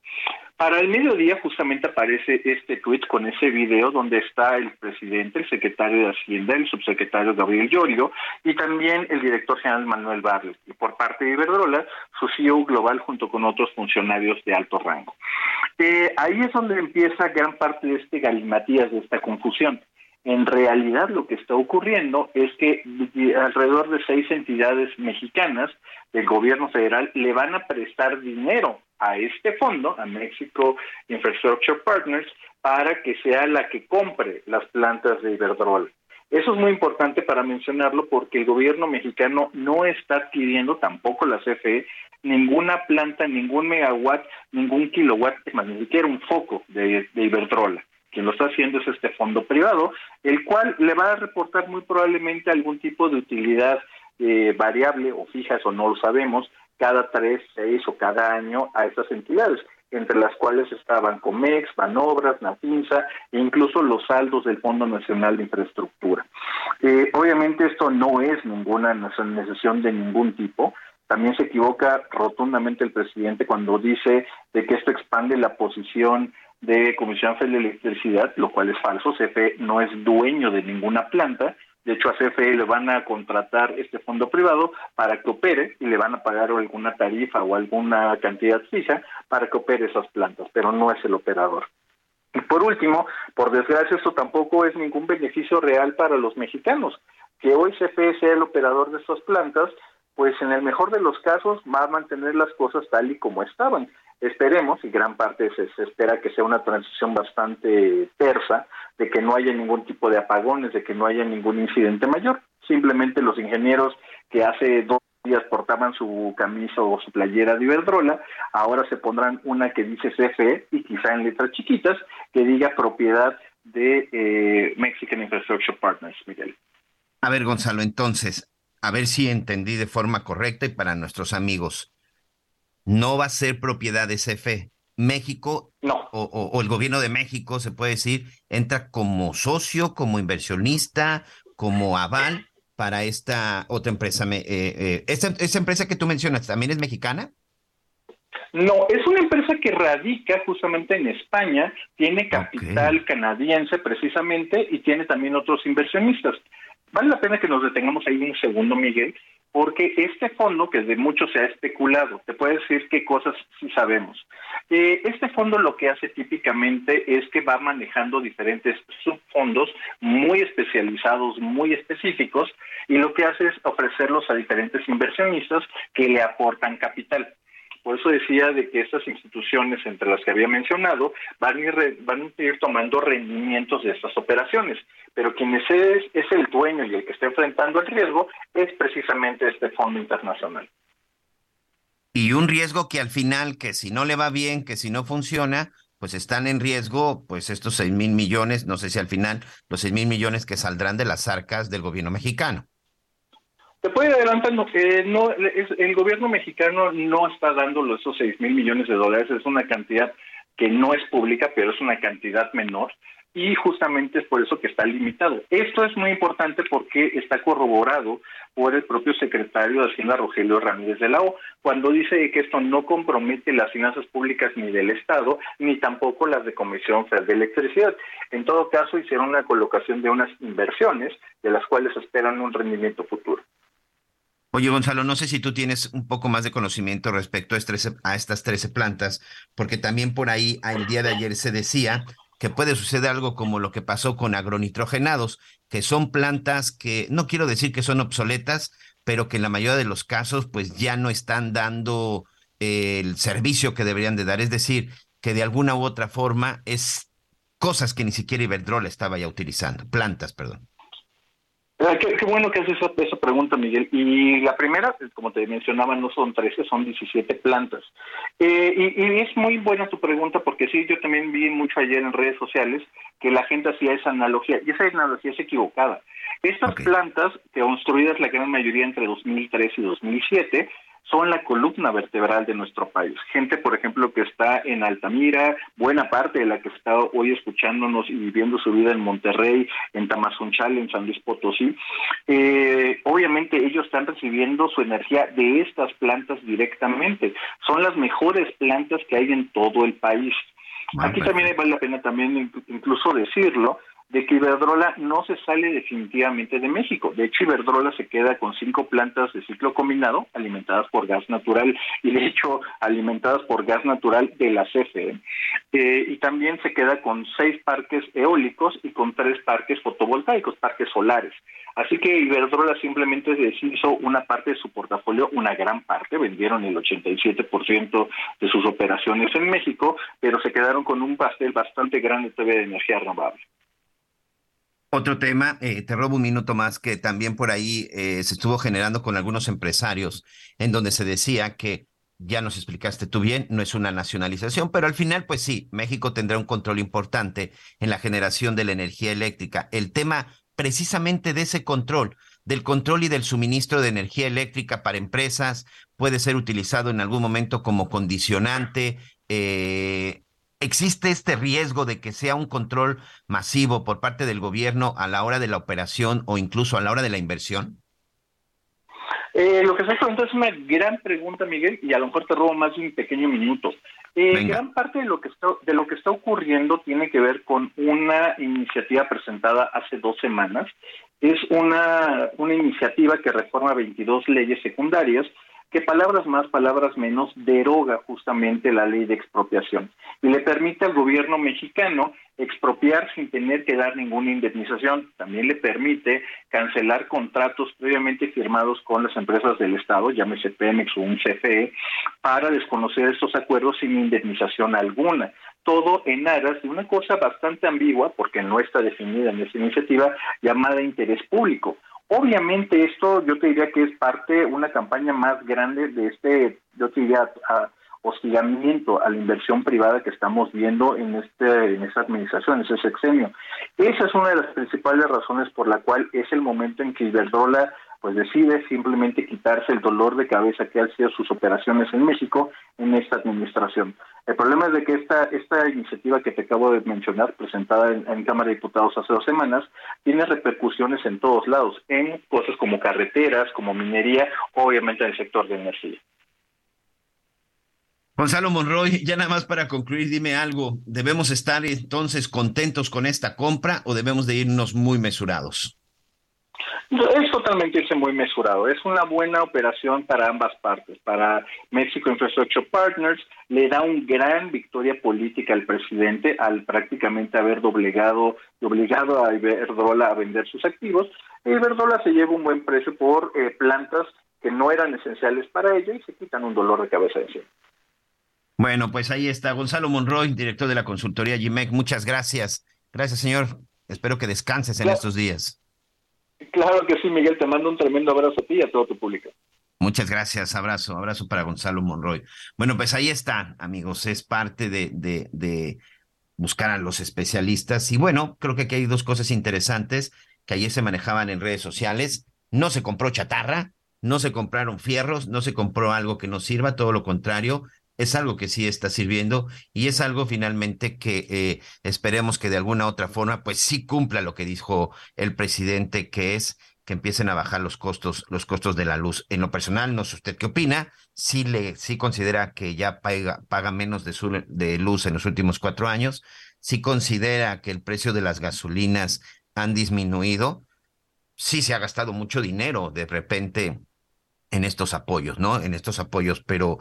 Para el mediodía justamente aparece este tweet con ese video donde está el presidente, el secretario de Hacienda, el subsecretario Gabriel Llorio y también el director general Manuel Barlet. Y por parte de Iberdrola, su CEO global junto con otros funcionarios de alto rango. Eh, ahí es donde empieza gran parte de este galimatías, de esta confusión. En realidad lo que está ocurriendo es que alrededor de seis entidades mexicanas del gobierno federal le van a prestar dinero a este fondo, a Mexico Infrastructure Partners, para que sea la que compre las plantas de Iberdrola. Eso es muy importante para mencionarlo porque el gobierno mexicano no está adquiriendo, tampoco la CFE, ninguna planta, ningún megawatt, ningún kilowatt, ni siquiera un foco de Iberdrola. Quien lo está haciendo es este fondo privado, el cual le va a reportar muy probablemente algún tipo de utilidad eh, variable o fija, eso no lo sabemos, cada tres, seis o cada año a estas entidades, entre las cuales estaban Comex, Banobras, Nafinsa e incluso los saldos del Fondo Nacional de Infraestructura. Eh, obviamente esto no es ninguna negociación de ningún tipo. También se equivoca rotundamente el presidente cuando dice de que esto expande la posición de Comisión Federal de Electricidad, lo cual es falso. CFE no es dueño de ninguna planta, de hecho, a CFE le van a contratar este fondo privado para que opere y le van a pagar alguna tarifa o alguna cantidad fija para que opere esas plantas, pero no es el operador. Y por último, por desgracia, esto tampoco es ningún beneficio real para los mexicanos. Que hoy CFE sea el operador de estas plantas, pues en el mejor de los casos va a mantener las cosas tal y como estaban. Esperemos, y gran parte se, espera que sea una transición bastante tersa, de que no haya ningún tipo de apagones, de que no haya ningún incidente mayor. Simplemente los ingenieros que hace dos días portaban su camisa o su playera de Iberdrola, ahora se pondrán una que dice CFE y quizá en letras chiquitas que diga propiedad de eh, Mexican Infrastructure Partners, Miguel. A ver, Gonzalo, entonces, a ver si entendí de forma correcta y para nuestros amigos. No va a ser propiedad de CFE. México no. o, el gobierno de México, se puede decir, entra como socio, como inversionista, como aval para esta otra empresa. Eh, eh, ¿esa, empresa que tú mencionas también es mexicana? No, es una empresa que radica justamente en España, tiene capital canadiense precisamente y tiene también otros inversionistas. Vale la pena que nos detengamos ahí un segundo, Miguel, porque este fondo, que de mucho se ha especulado, te puede decir qué cosas sí sabemos. Eh, este fondo lo que hace típicamente es que va manejando diferentes subfondos muy especializados, muy específicos, y lo que hace es ofrecerlos a diferentes inversionistas que le aportan capital. Por eso decía de que estas instituciones, entre las que había mencionado, van a ir, tomando rendimientos de estas operaciones. Pero quien es, es el dueño y el que está enfrentando el riesgo es precisamente este fondo internacional. Y un riesgo que al final, que si no le va bien, que si no funciona, pues están en riesgo, pues estos seis mil millones, no sé si al final los seis mil millones que saldrán de las arcas del gobierno mexicano. Te puede adelantando que no, el gobierno mexicano no está dando esos 6 mil millones de dólares, es una cantidad que no es pública, pero es una cantidad menor. y justamente es por eso que está limitado. Esto es muy importante porque está corroborado por el propio secretario de Hacienda Rogelio Ramírez de la O, cuando dice que esto no compromete las finanzas públicas ni del Estado, ni tampoco las de Comisión Federal de Electricidad. En todo caso, hicieron la colocación de unas inversiones de las cuales esperan un rendimiento futuro. Oye, Gonzalo, no sé si tú tienes un poco más de conocimiento respecto a, estas 13 plantas, porque también por ahí el día de ayer se decía que puede suceder algo como lo que pasó con agronitrogenados, que son plantas que no quiero decir que son obsoletas, pero que en la mayoría de los casos pues ya no están dando el servicio que deberían de dar, es decir, que de alguna u otra forma es cosas que ni siquiera Iberdrola estaba ya utilizando, plantas, perdón. Ah, qué, bueno que haces esa, esa, pregunta, Miguel. Y la primera, como te mencionaba, no son 13, son 17 plantas. Eh, y, es muy buena tu pregunta porque sí, yo también vi mucho ayer en redes sociales que la gente hacía esa analogía y esa analogía es equivocada. Estas plantas, construidas la gran mayoría entre 2003 y 2007, son la columna vertebral de nuestro país. Gente, por ejemplo, que está en Altamira, buena parte de la que está hoy escuchándonos y viviendo su vida en Monterrey, en Tamazunchal, en San Luis Potosí, eh, obviamente ellos están recibiendo su energía de estas plantas directamente. Son las mejores plantas que hay en todo el país. Aquí también vale la pena también incluso decirlo, de que Iberdrola no se sale definitivamente de México. De hecho, Iberdrola se queda con cinco plantas de ciclo combinado alimentadas por gas natural y de hecho alimentadas por gas natural de la CFE. Eh, y también se queda con seis parques eólicos y con tres parques fotovoltaicos, parques solares. Así que Iberdrola simplemente deshizo una parte de su portafolio, una gran parte, vendieron el 87% de sus operaciones en México, pero se quedaron con un pastel bastante grande todavía de energía renovable. Otro tema, eh, te robo un minuto más, que también por ahí eh, se estuvo generando con algunos empresarios, en donde se decía que, ya nos explicaste tú bien, no es una nacionalización, pero al final, pues sí, México tendrá un control importante en la generación de la energía eléctrica. El tema precisamente de ese control, del control y del suministro de energía eléctrica para empresas, puede ser utilizado en algún momento como condicionante. Eh, ¿Existe este riesgo de que sea un control masivo por parte del gobierno a la hora de la operación o incluso a la hora de la inversión? Eh, lo que estás preguntando es una gran pregunta, Miguel, y a lo mejor te robo más de un pequeño minuto. Eh, gran parte de lo que está de lo que está ocurriendo tiene que ver con una iniciativa presentada hace dos semanas. Es una, una iniciativa que reforma 22 leyes secundarias que palabras más, palabras menos, deroga justamente la ley de expropiación y le permite al gobierno mexicano expropiar sin tener que dar ninguna indemnización. También le permite cancelar contratos previamente firmados con las empresas del Estado, llámese Pemex o un CFE, para desconocer estos acuerdos sin indemnización alguna. Todo en aras de una cosa bastante ambigua, porque no está definida en esta iniciativa, llamada interés público Obviamente esto yo te diría que es parte, una campaña más grande de este, yo te diría, hostigamiento a la inversión privada que estamos viendo en este en esta administración, en ese sexenio. Esa es una de las principales razones por la cual es el momento en que Iberdrola pues decide simplemente quitarse el dolor de cabeza que han sido sus operaciones en México en esta administración. El problema es de que esta, esta iniciativa que te acabo de mencionar, presentada en, en, Cámara de Diputados hace dos semanas, tiene repercusiones en todos lados, en cosas como carreteras, como minería, obviamente en el sector de energía. Gonzalo Monroy, ya nada más para concluir, dime algo, ¿debemos estar entonces contentos con esta compra o debemos de irnos muy mesurados? Es totalmente irse muy mesurado. Es una buena operación para ambas partes. Para México Infrastructure Partners le da una gran victoria política al presidente al prácticamente haber doblegado, obligado a Iberdrola a vender sus activos. Iberdrola se lleva un buen precio por eh, plantas que no eran esenciales para ella y se quitan un dolor de cabeza de encima. Bueno, pues ahí está Gonzalo Monroy, director de la consultoría GIMEC. Muchas gracias. Gracias, señor. Espero que descanses en estos días. Claro que sí, Miguel. Te mando un tremendo abrazo a ti y a todo tu público. Muchas gracias, abrazo, abrazo para Gonzalo Monroy. Bueno, pues ahí está, amigos, es parte de, de, de buscar a los especialistas. Y bueno, creo que aquí hay dos cosas interesantes que ayer se manejaban en redes sociales. No se compró chatarra, no se compraron fierros, no se compró algo que no sirva, todo lo contrario, es algo que sí está sirviendo y es algo finalmente que eh, esperemos que de alguna otra forma pues sí cumpla lo que dijo el presidente que es que empiecen a bajar los costos, los costos de la luz. En lo personal, no sé usted qué opina, si le, sí considera que ya paga, paga menos de, de luz en los últimos cuatro años, si considera que el precio de las gasolinas han disminuido, sí se ha gastado mucho dinero de repente en estos apoyos, ¿no? En estos apoyos, pero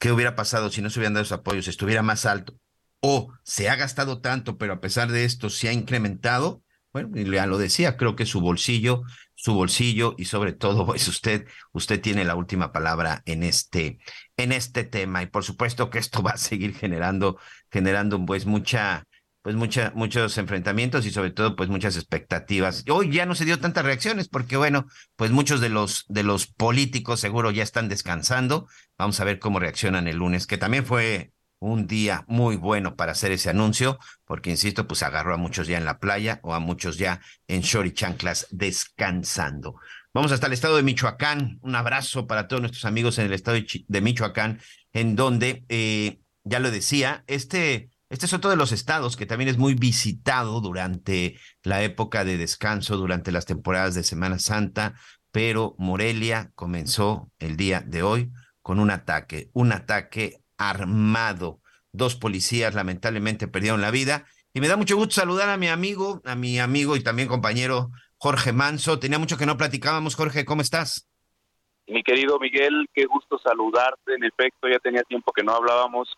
¿qué hubiera pasado si no se hubieran dado esos apoyos, estuviera más alto? O se ha gastado tanto, pero a pesar de esto se ha incrementado. Bueno, ya lo decía, creo que su bolsillo su bolsillo y sobre todo pues usted usted tiene la última palabra en este en este tema y por supuesto que esto va a seguir generando generando pues mucha pues mucha, muchos enfrentamientos y sobre todo pues muchas expectativas. Hoy ya no se dio tantas reacciones porque bueno, pues muchos de los de los políticos seguro ya están descansando. Vamos a ver cómo reaccionan el lunes, que también fue un día muy bueno para hacer ese anuncio, porque insisto, pues agarró a muchos ya en la playa o a muchos ya en short chanclas descansando. Vamos hasta el estado de Michoacán. Un abrazo para todos nuestros amigos en el estado de Michoacán, en donde, eh, ya lo decía, este, este es otro de los estados que también es muy visitado durante la época de descanso, durante las temporadas de Semana Santa, pero Morelia comenzó el día de hoy con un ataque, un ataque armado. Dos policías lamentablemente perdieron la vida. Y me da mucho gusto saludar a mi amigo, a mi amigo y también compañero Jorge Manso. Tenía mucho que no platicábamos. Jorge, ¿cómo estás? Mi querido Miguel, qué gusto saludarte. En efecto, ya tenía tiempo que no hablábamos,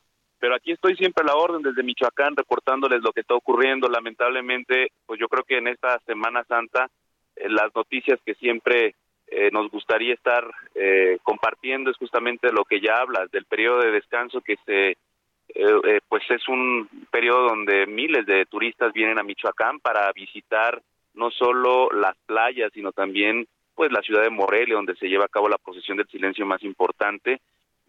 pero aquí estoy siempre a la orden desde Michoacán reportándoles lo que está ocurriendo. Lamentablemente, pues yo creo que en esta Semana Santa eh, las noticias que siempre eh, nos gustaría estar eh, compartiendo es justamente lo que ya hablas del periodo de descanso que se eh, pues es un periodo donde miles de turistas vienen a Michoacán para visitar no solo las playas sino también pues la ciudad de Morelia donde se lleva a cabo la procesión del silencio más importante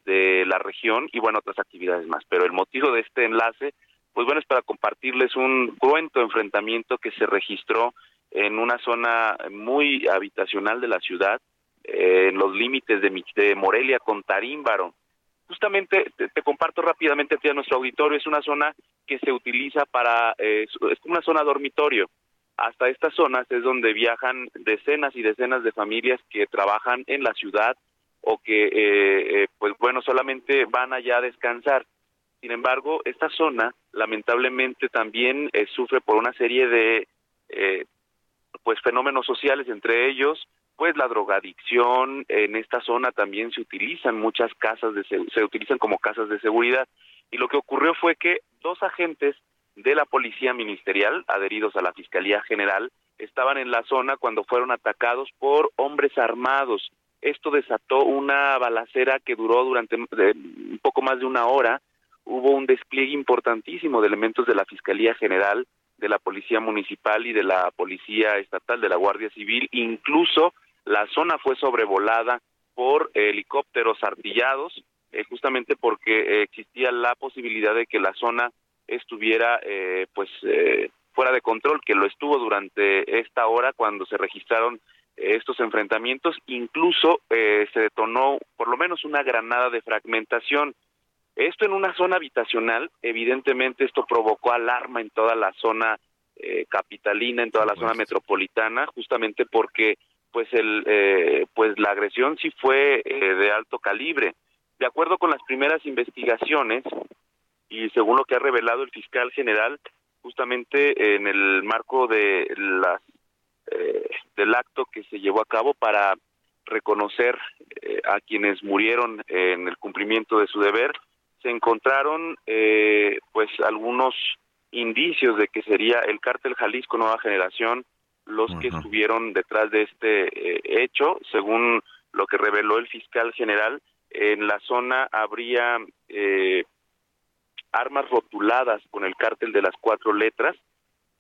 de la región y bueno otras actividades más pero el motivo de este enlace pues bueno es para compartirles un cruento enfrentamiento que se registró en una zona muy habitacional de la ciudad, eh, en los límites de, de, Morelia con Tarímbaro. Justamente te, comparto rápidamente a nuestro auditorio, es una zona que se utiliza para, eh, es una zona dormitorio. Hasta estas zonas es donde viajan decenas y decenas de familias que trabajan en la ciudad o que, eh, pues bueno, solamente van allá a descansar. Sin embargo, esta zona lamentablemente también sufre por una serie de pues fenómenos sociales, entre ellos pues la drogadicción, en esta zona también se utilizan muchas casas de se utilizan como casas de seguridad y lo que ocurrió fue que dos agentes de la policía ministerial adheridos a la Fiscalía General estaban en la zona cuando fueron atacados por hombres armados. Esto desató una balacera que duró durante un poco más de una hora. Hubo un despliegue importantísimo de elementos de la Fiscalía General de la Policía Municipal y de la Policía Estatal, de la Guardia Civil. Incluso la zona fue sobrevolada por helicópteros artillados, eh, justamente porque eh, existía la posibilidad de que la zona estuviera eh, pues fuera de control, que lo estuvo durante esta hora cuando se registraron estos enfrentamientos. Incluso se detonó por lo menos una granada de fragmentación esto en una zona habitacional, evidentemente esto provocó alarma en toda la zona eh, capitalina, en toda la zona metropolitana, justamente porque pues el eh, pues la agresión sí fue eh, de alto calibre. De acuerdo con las primeras investigaciones y según lo que ha revelado el fiscal general, justamente en el marco de las del acto que se llevó a cabo para reconocer a quienes murieron en el cumplimiento de su deber, se encontraron eh, pues algunos indicios de que sería el cártel Jalisco Nueva Generación los que estuvieron detrás de este eh, hecho, según lo que reveló el fiscal general, en la zona habría eh, armas rotuladas con el cártel de las cuatro letras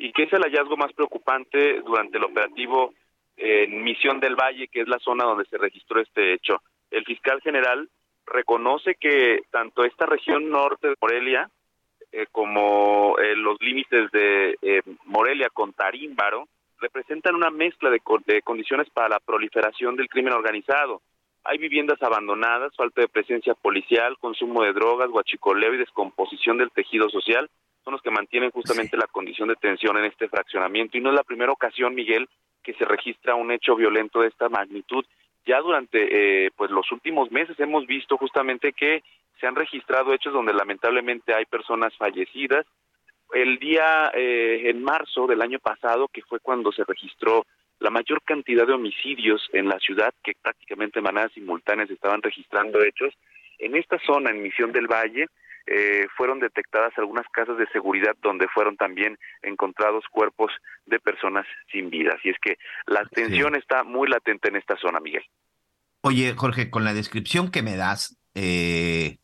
y que es el hallazgo más preocupante durante el operativo en Misión del Valle, que es la zona donde se registró este hecho. El fiscal general reconoce que tanto esta región norte de Morelia eh, como eh, los límites de eh, Morelia con Tarímbaro representan una mezcla de, condiciones para la proliferación del crimen organizado. hay viviendas abandonadas, falta de presencia policial, consumo de drogas, guachicoleo y descomposición del tejido social son los que mantienen justamente la condición de tensión en este fraccionamiento. Y no es la primera ocasión, Miguel, que se registra un hecho violento de esta magnitud. Ya durante eh, pues los últimos meses hemos visto justamente que se han registrado hechos donde lamentablemente hay personas fallecidas. El día eh, en marzo del año pasado, que fue cuando se registró la mayor cantidad de homicidios en la ciudad, que prácticamente manadas simultáneas estaban registrando hechos, en esta zona, en Misión del Valle, eh, fueron detectadas algunas casas de seguridad donde fueron también encontrados cuerpos de personas sin vida. Así es que la tensión está muy latente en esta zona, Miguel. Oye, Jorge, con la descripción que me das, eh,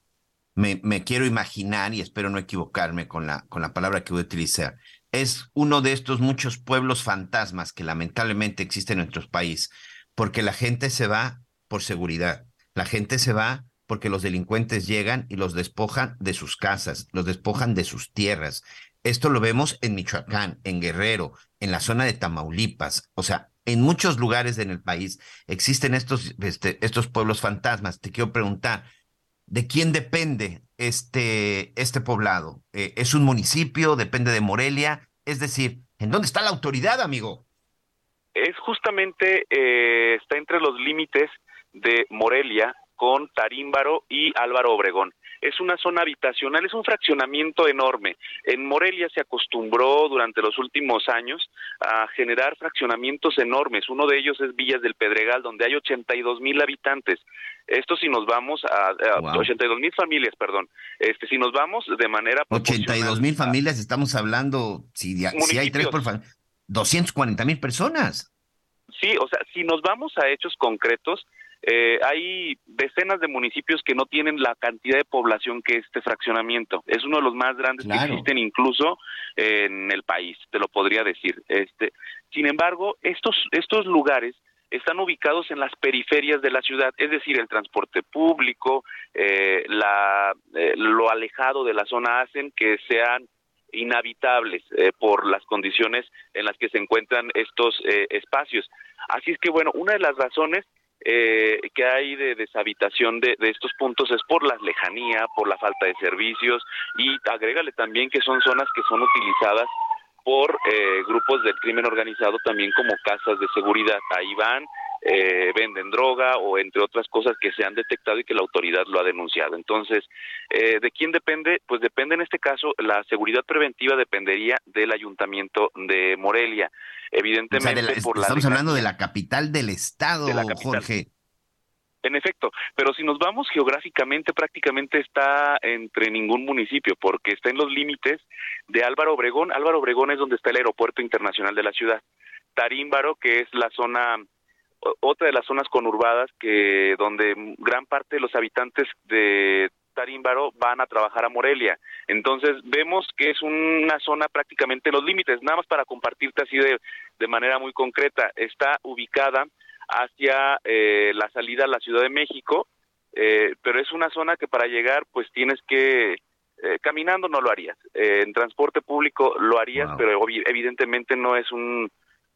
me, me, quiero imaginar, y espero no equivocarme con la, con la palabra que voy a utilizar, es uno de estos muchos pueblos fantasmas que lamentablemente existen en nuestro país, porque la gente se va por seguridad, la gente se va porque los delincuentes llegan y los despojan de sus casas, los despojan de sus tierras. Esto lo vemos en Michoacán, en Guerrero, en la zona de Tamaulipas, o sea, en muchos lugares en el país existen estos, este, estos pueblos fantasmas. Te quiero preguntar, ¿de quién depende este, este poblado? Eh, ¿Es un municipio? ¿Depende de Morelia? Es decir, ¿en dónde está la autoridad, amigo? Es justamente, eh, está entre los límites de Morelia con Tarímbaro y Álvaro Obregón. Es una zona habitacional, es un fraccionamiento enorme. En Morelia se acostumbró durante los últimos años a generar fraccionamientos enormes. Uno de ellos es Villas del Pedregal, donde hay 82 mil habitantes. Esto si nos vamos a, 82 mil familias, perdón. Este, si nos vamos de manera 82 mil familias, estamos hablando, si, si hay tres por familia, 240 mil personas. Sí, o sea, si nos vamos a hechos concretos, eh, hay decenas de municipios que no tienen la cantidad de población que este fraccionamiento. Es uno de los más grandes que existen incluso en el país, te lo podría decir. Este, sin embargo, estos, estos lugares están ubicados en las periferias de la ciudad, es decir, el transporte público, eh, la, eh, lo alejado de la zona hacen que sean inhabitables por las condiciones en las que se encuentran estos espacios. Así es que, bueno, una de las razones eh, que hay de deshabitación de, estos puntos es por la lejanía, por la falta de servicios y agrégale también que son zonas que son utilizadas por eh, grupos del crimen organizado también como casas de seguridad. Ahí van, eh, venden droga o entre otras cosas que se han detectado y que la autoridad lo ha denunciado. Entonces, eh, ¿de quién depende? Pues depende en este caso, la seguridad preventiva dependería del ayuntamiento de Morelia. Evidentemente, por la estamos hablando de la capital del estado, de la Jorge. En efecto, pero si nos vamos geográficamente, prácticamente está entre ningún municipio, porque está en los límites de Álvaro Obregón. Álvaro Obregón es donde está el aeropuerto internacional de la ciudad. Tarímbaro, que es la zona otra de las zonas conurbadas que donde gran parte de los habitantes de Tarímbaro van a trabajar a Morelia. Entonces vemos que es una zona prácticamente en los límites. Nada más para compartirte así de, de manera muy concreta, está ubicada hacia eh, la salida a la Ciudad de México, eh, pero es una zona que para llegar pues tienes que eh, caminando no lo harías, en transporte público lo harías, pero evidentemente no es un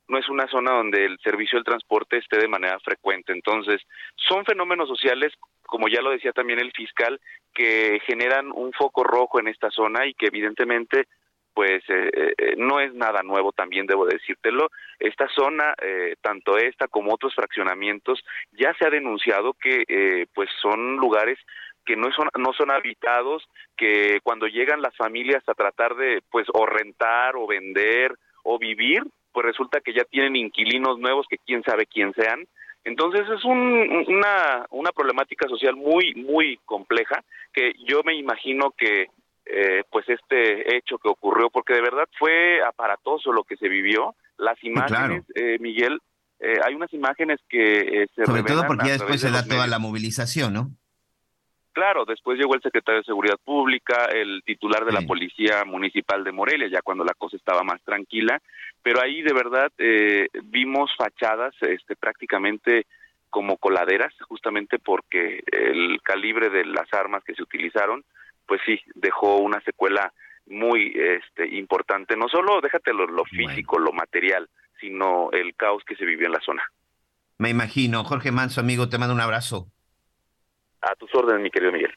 no es una zona donde el servicio del transporte esté de manera frecuente. Entonces, son fenómenos sociales, como ya lo decía también el fiscal, que generan un foco rojo en esta zona y que evidentemente pues eh, eh, no es nada nuevo también debo decírtelo esta zona eh, tanto esta como otros fraccionamientos ya se ha denunciado que pues son lugares que no son no son habitados que cuando llegan las familias a tratar de pues o rentar o vender o vivir pues resulta que ya tienen inquilinos nuevos que quién sabe quién sean. Entonces es una, una problemática social muy, muy compleja que yo me imagino que eh, pues este hecho que ocurrió, porque de verdad fue aparatoso lo que se vivió, las imágenes, eh, Miguel, eh, hay unas imágenes que se Sobre todo porque ya después se da toda la movilización, ¿no? Claro, después llegó el secretario de Seguridad Pública, el titular de la Policía Municipal de Morelia, ya cuando la cosa estaba más tranquila, pero ahí de verdad eh, vimos fachadas este, prácticamente como coladeras, justamente porque el calibre de las armas que se utilizaron, pues sí, dejó una secuela muy este, importante, no solo déjate lo, físico, lo material, sino el caos que se vivió en la zona. Me imagino. Jorge Manso, amigo, te mando un abrazo. A tus órdenes, mi querido Miguel.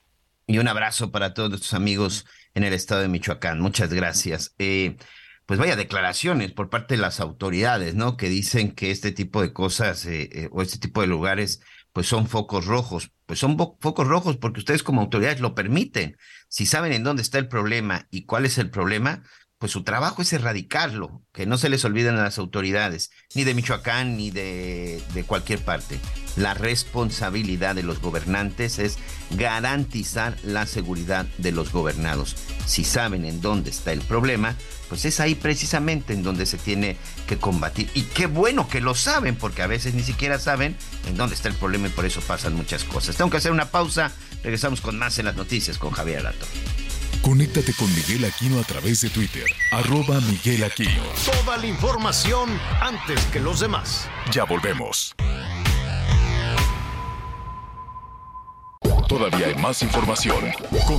Y un abrazo para todos tus amigos en el estado de Michoacán. Muchas gracias. Eh, pues vaya declaraciones por parte de las autoridades, ¿no? Que dicen que este tipo de cosas eh, eh, o este tipo de lugares, pues son focos rojos. Pues son focos rojos porque ustedes como autoridades lo permiten. Si saben en dónde está el problema y cuál es el problema, pues su trabajo es erradicarlo, que no se les olviden a las autoridades, ni de Michoacán ni de, de, cualquier parte. La responsabilidad de los gobernantes es garantizar la seguridad de los gobernados. Si saben en dónde está el problema, pues es ahí precisamente en donde se tiene que combatir. Y qué bueno que lo saben, porque a veces ni siquiera saben en dónde está el problema y por eso pasan muchas cosas. Tengo que hacer una pausa, regresamos con más en las noticias con Javier Alato. Conéctate con Miguel Aquino a través de Twitter, arroba Miguel Aquino. Toda la información antes que los demás. Ya volvemos. Todavía hay más información. Con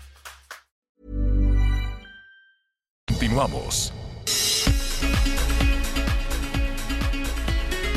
Continuamos.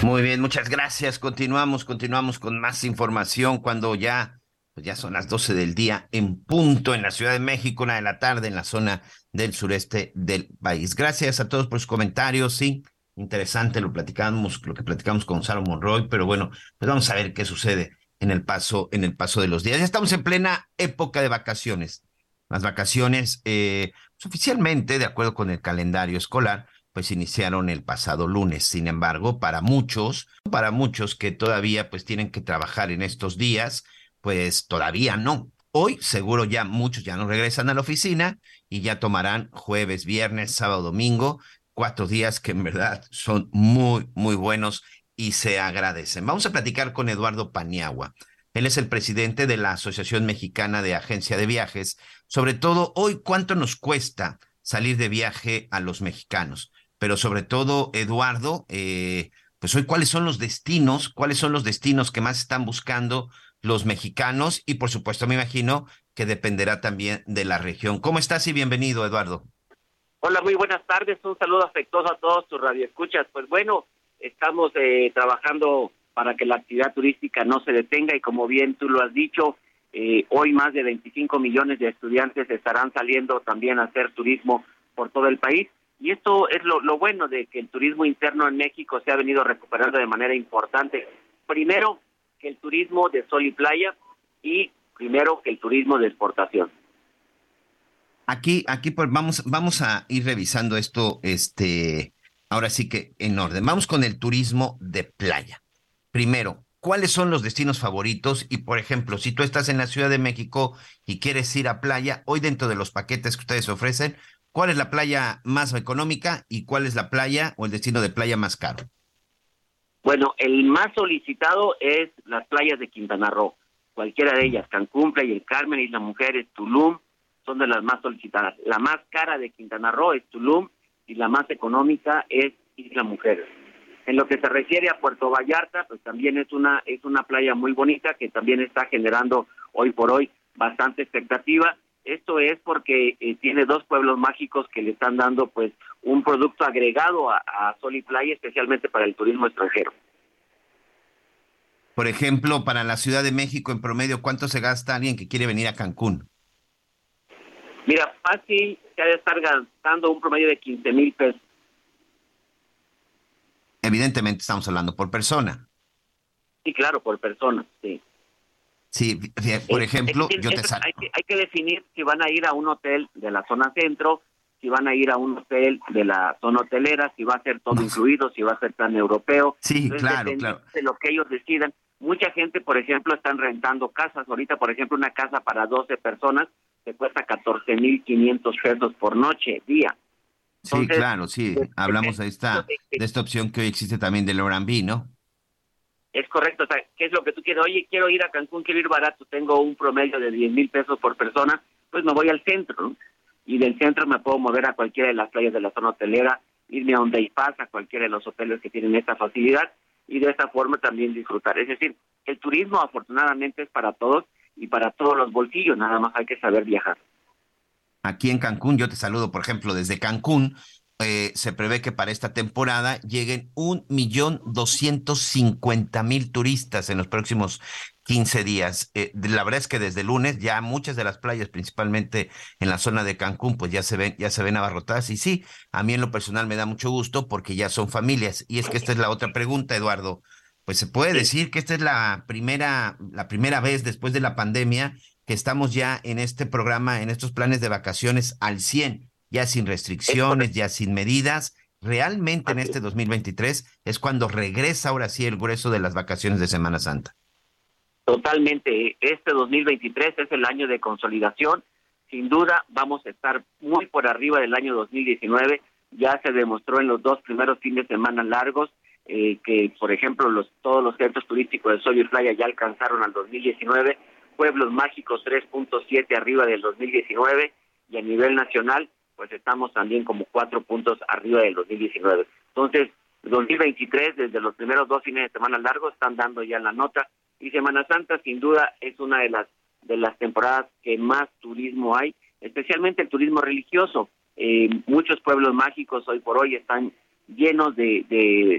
Muy bien, muchas gracias. Continuamos, continuamos con más información cuando ya, pues ya son las 12 del día en punto en la Ciudad de México, una de la tarde en la zona del sureste del país. Gracias a todos por sus comentarios, sí, interesante lo platicamos, lo que platicamos con Saro Monroy, pero bueno, pues vamos a ver qué sucede en el paso, en el paso de los días. Ya estamos en plena época de vacaciones. Las vacaciones, eh, oficialmente, de acuerdo con el calendario escolar, pues iniciaron el pasado lunes. Sin embargo, para muchos, para muchos que todavía pues tienen que trabajar en estos días, pues todavía no. Hoy seguro ya muchos ya no regresan a la oficina y ya tomarán jueves, viernes, sábado, domingo, cuatro días que en verdad son muy, muy buenos y se agradecen. Vamos a platicar con Eduardo Paniagua. Él es el presidente de la Asociación Mexicana de Agencia de Viajes. Sobre todo hoy, ¿cuánto nos cuesta salir de viaje a los mexicanos? pero sobre todo, Eduardo, eh, pues hoy cuáles son los destinos, cuáles son los destinos que más están buscando los mexicanos y por supuesto me imagino que dependerá también de la región. ¿Cómo estás y bienvenido, Eduardo? Hola, muy buenas tardes, un saludo afectuoso a todos tus radioescuchas. Pues bueno, estamos eh, trabajando para que la actividad turística no se detenga y como bien tú lo has dicho, eh, hoy más de 25 millones de estudiantes estarán saliendo también a hacer turismo por todo el país. Y esto es lo, bueno de que el turismo interno en México se ha venido recuperando de manera importante. Primero, que el turismo de sol y playa y primero que el turismo de exportación. Aquí, aquí pues vamos, vamos a ir revisando esto, este, ahora sí que en orden. Vamos con el turismo de playa. Primero, ¿cuáles son los destinos favoritos? Y por ejemplo, si tú estás en la Ciudad de México y quieres ir a playa, hoy dentro de los paquetes que ustedes ofrecen, ¿Cuál es la playa más económica y cuál es la playa o el destino de playa más caro? Bueno, el más solicitado es las playas de Quintana Roo. Cualquiera de ellas, Cancún, Playa del Carmen, Isla Mujeres, Tulum, son de las más solicitadas. La más cara de Quintana Roo es Tulum y la más económica es Isla Mujeres. En lo que se refiere a Puerto Vallarta, pues también es una es una playa muy bonita que también está generando hoy por hoy bastante expectativa esto es porque eh, tiene dos pueblos mágicos que le están dando pues un producto agregado a, a Sol y Playa, especialmente para el turismo extranjero. Por ejemplo, para la Ciudad de México, en promedio, ¿cuánto se gasta alguien que quiere venir a Cancún? Mira, fácil se ha de estar gastando un promedio de 15 mil pesos. Evidentemente estamos hablando por persona. Sí, claro, por persona, sí. Sí, por ejemplo, es, es, yo te saco. hay, que, hay que definir si van a ir a un hotel de la zona centro, si van a ir a un hotel de la zona hotelera, si va a ser todo incluido, si va a ser plan europeo. Sí, Entonces, claro, claro. De lo que ellos decidan. Mucha gente, por ejemplo, están rentando casas. Ahorita, por ejemplo, una casa para 12 personas te cuesta 14.500 pesos por noche, día. Sí, claro, sí. Hablamos de esta, de esta opción que hoy existe también del Orambi, ¿no? Es correcto, o sea, ¿qué es lo que tú quieres? Oye, quiero ir a Cancún, quiero ir barato, tengo un promedio de 10 mil pesos por persona, pues me voy al centro, ¿no? Y del centro me puedo mover a cualquiera de las playas de la zona hotelera, irme a donde hay paz, a cualquiera de los hoteles que tienen esta facilidad, y de esta forma también disfrutar. Es decir, el turismo afortunadamente es para todos y para todos los bolsillos, nada más hay que saber viajar. Aquí en Cancún, yo te saludo, por ejemplo, desde Cancún, eh, se prevé que para esta temporada lleguen un millón doscientos cincuenta mil turistas en los próximos 15 días. Eh, la verdad es que desde lunes ya muchas de las playas, principalmente en la zona de Cancún, pues ya se ven, ya se ven abarrotadas. Y sí, a mí en lo personal me da mucho gusto porque ya son familias. Y es que esta es la otra pregunta, Eduardo. Pues se puede decir que esta es la primera, la primera vez después de la pandemia que estamos ya en este programa, en estos planes de vacaciones al 100 ya sin restricciones, ya sin medidas. Realmente en este 2023 es cuando regresa ahora sí el grueso de las vacaciones de Semana Santa. Totalmente. Este 2023 es el año de consolidación. Sin duda vamos a estar muy por arriba del año 2019. Ya se demostró en los dos primeros fines de semana largos eh, que, por ejemplo, los, todos los centros turísticos de Sol y Playa ya alcanzaron al 2019. Pueblos mágicos 3.7 arriba del 2019 y a nivel nacional pues estamos también como cuatro puntos arriba del 2019. Entonces, 2023, desde los primeros dos fines de semana largos, están dando ya la nota. Y Semana Santa, sin duda, es una de las, de las temporadas que más turismo hay, especialmente el turismo religioso. Eh, muchos pueblos mágicos hoy por hoy están llenos de,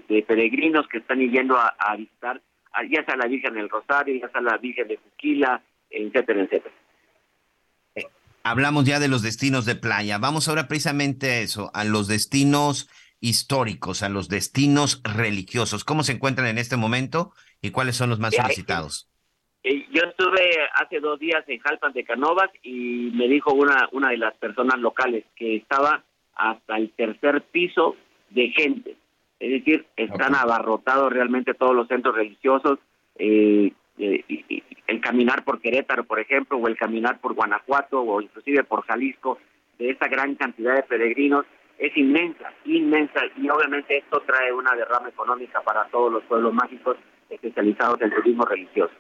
de, peregrinos que están yendo a, a visitar, ya sea la Virgen del Rosario, ya sea la Virgen de Fuquila, etcétera, etcétera hablamos ya de los destinos de playa. Vamos ahora precisamente a eso, a los destinos históricos, a los destinos religiosos. ¿Cómo se encuentran en este momento y cuáles son los más solicitados? Eh, yo estuve hace dos días en Jalpan de Canovas y me dijo una, una de las personas locales que estaba hasta el tercer piso de gente. Es decir, están abarrotados realmente todos los centros religiosos. Eh, eh, el caminar por Querétaro, por ejemplo, o el caminar por Guanajuato, o inclusive por Jalisco, de esa gran cantidad de peregrinos, es inmensa, inmensa, y obviamente esto trae una derrama económica para todos los pueblos mágicos especializados en turismo religioso.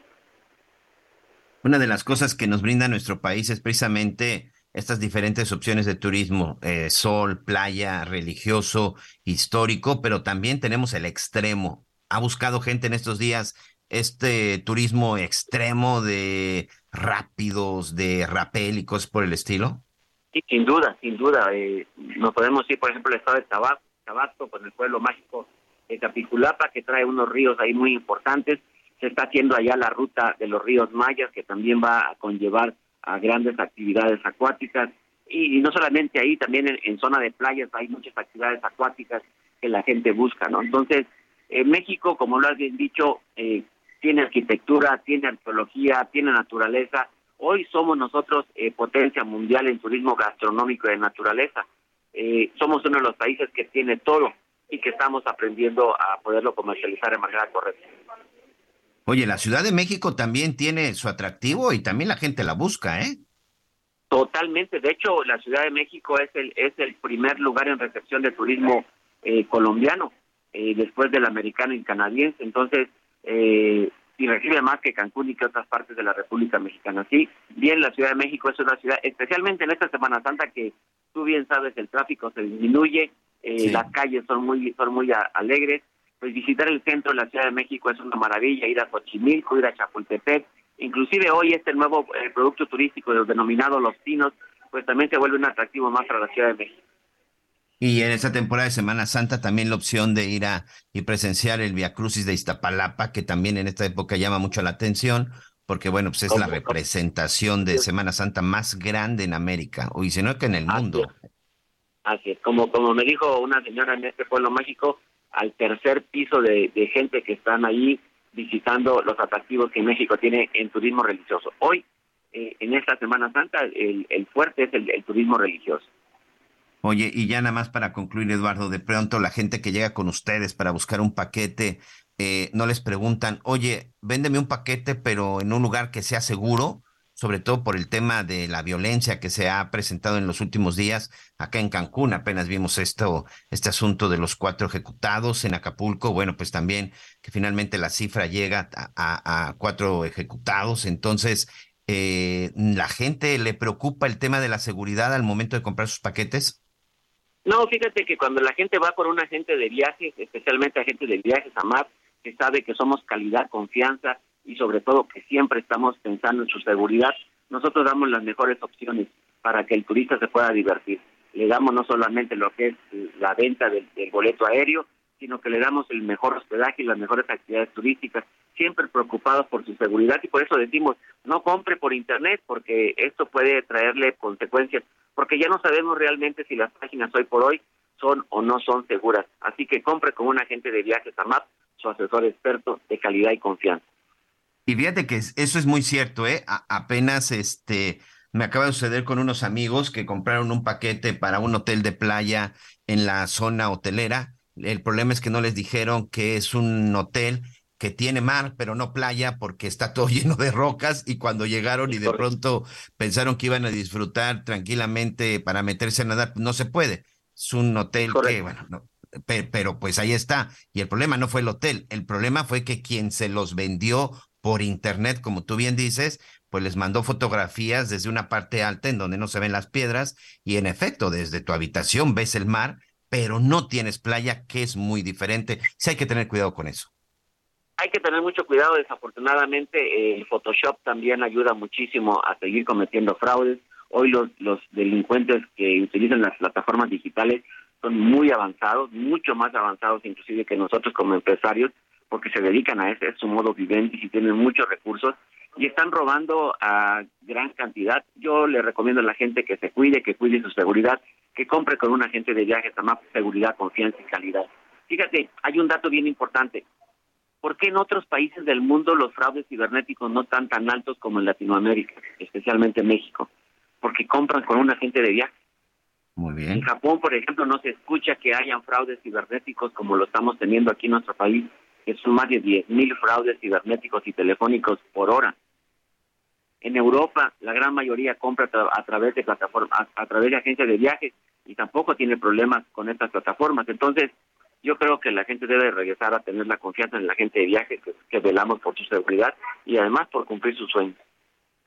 Una de las cosas que nos brinda nuestro país es precisamente estas diferentes opciones de turismo, eh, sol, playa, religioso, histórico, pero también tenemos el extremo. Ha buscado gente en estos días este turismo extremo de rápidos, de rapel y cosas por el estilo? Sí, sin duda, sin duda. Eh, nos podemos ir, por ejemplo, al estado de Tabasco, Tabasco, con el pueblo mágico de Capiculapa, que trae unos ríos ahí muy importantes. Se está haciendo allá la ruta de los ríos mayas, que también va a conllevar a grandes actividades acuáticas. Y, no solamente ahí, también en, zona de playas hay muchas actividades acuáticas que la gente busca, ¿no? Entonces, en México, como lo has bien dicho, eh, tiene arquitectura, tiene arqueología, tiene naturaleza. Hoy somos nosotros eh, potencia mundial en turismo gastronómico de naturaleza. Eh, somos uno de los países que tiene todo y que estamos aprendiendo a poderlo comercializar de manera correcta. Oye, la Ciudad de México también tiene su atractivo y también la gente la busca, ¿eh? Totalmente. De hecho, la Ciudad de México es el es el primer lugar en recepción de turismo eh, colombiano, después del americano y canadiense. Entonces, eh, y recibe más que Cancún y que otras partes de la República Mexicana. Sí, bien, la Ciudad de México es una ciudad, especialmente en esta Semana Santa, que tú bien sabes, el tráfico se disminuye, eh, las calles son muy, son muy alegres. Pues visitar el centro de la Ciudad de México es una maravilla, ir a Xochimilco, ir a Chapultepec, inclusive hoy este nuevo eh, producto turístico denominado Los Pinos, pues también se vuelve un atractivo más para la Ciudad de México. Y en esta temporada de Semana Santa también la opción de ir a y presenciar el Via Crucis de Iztapalapa, que también en esta época llama mucho la atención, porque bueno, pues es la representación de Semana Santa más grande en América, o y si no que en el mundo. Así es, como, como me dijo una señora en este pueblo mágico, al tercer piso de, gente que están ahí visitando los atractivos que México tiene en turismo religioso. Hoy, eh, en esta Semana Santa, el, fuerte es el turismo religioso. Oye, y ya nada más para concluir, Eduardo, de pronto la gente que llega con ustedes para buscar un paquete, eh, no les preguntan, oye, véndeme un paquete, pero en un lugar que sea seguro. Sobre todo por el tema de la violencia que se ha presentado en los últimos días acá en Cancún. Apenas vimos esto, este asunto de los cuatro ejecutados en Acapulco. Bueno, pues también que finalmente la cifra llega a, cuatro ejecutados. Entonces, eh, ¿la gente le preocupa el tema de la seguridad al momento de comprar sus paquetes? No, fíjate que cuando la gente va por un agente de viajes, especialmente agente de viajes, AMAP, que sabe que somos calidad, confianza, y sobre todo que siempre estamos pensando en su seguridad, nosotros damos las mejores opciones para que el turista se pueda divertir. Le damos no solamente lo que es la venta del, boleto aéreo, sino que le damos el mejor hospedaje y las mejores actividades turísticas, siempre preocupados por su seguridad y por eso decimos, no compre por internet porque esto puede traerle consecuencias, porque ya no sabemos realmente si las páginas hoy por hoy son o no son seguras. Así que compre con un agente de viajes AMAP, su asesor experto de calidad y confianza. Y fíjate que eso es muy cierto, ¿eh? apenas este me acaba de suceder con unos amigos que compraron un paquete para un hotel de playa en la zona hotelera. El problema es que no les dijeron que es un hotel que tiene mar, pero no playa, porque está todo lleno de rocas, y cuando llegaron y de pronto pensaron que iban a disfrutar tranquilamente para meterse a nadar, no se puede. Es un hotel que, bueno, no, pero pues ahí está. Y el problema no fue el hotel, el problema fue que quien se los vendió por internet, como tú bien dices, pues les mandó fotografías desde una parte alta en donde no se ven las piedras y en efecto desde tu habitación ves el mar, pero no tienes playa, que es muy diferente. Sí hay que tener cuidado con eso. Hay que tener mucho cuidado, desafortunadamente el Photoshop también ayuda muchísimo a seguir cometiendo fraudes. Hoy los, los delincuentes que utilizan las plataformas digitales son muy avanzados, mucho más avanzados inclusive que nosotros como empresarios, porque se dedican a ese, es su modo vivendi y tienen muchos recursos y están robando a gran cantidad. Yo le recomiendo a la gente que se cuide, que cuide su seguridad, que compre con un agente de viajes más seguridad, confianza y calidad. Fíjate, hay un dato bien importante. ¿Por qué en otros países del mundo los fraudes cibernéticos no están tan altos como en Latinoamérica, especialmente en México? Porque compran con un agente de viajes. Muy bien. En Japón, por ejemplo, no se escucha que hayan fraudes cibernéticos como lo estamos teniendo aquí en nuestro país que más de 10.000 fraudes cibernéticos y telefónicos por hora. En Europa, la gran mayoría compra a través de plataformas, a, través de agencias de viajes y tampoco tiene problemas con estas plataformas. Entonces, yo creo que la gente debe regresar a tener la confianza en la gente de viajes, que velamos por su seguridad y además por cumplir sus sueños.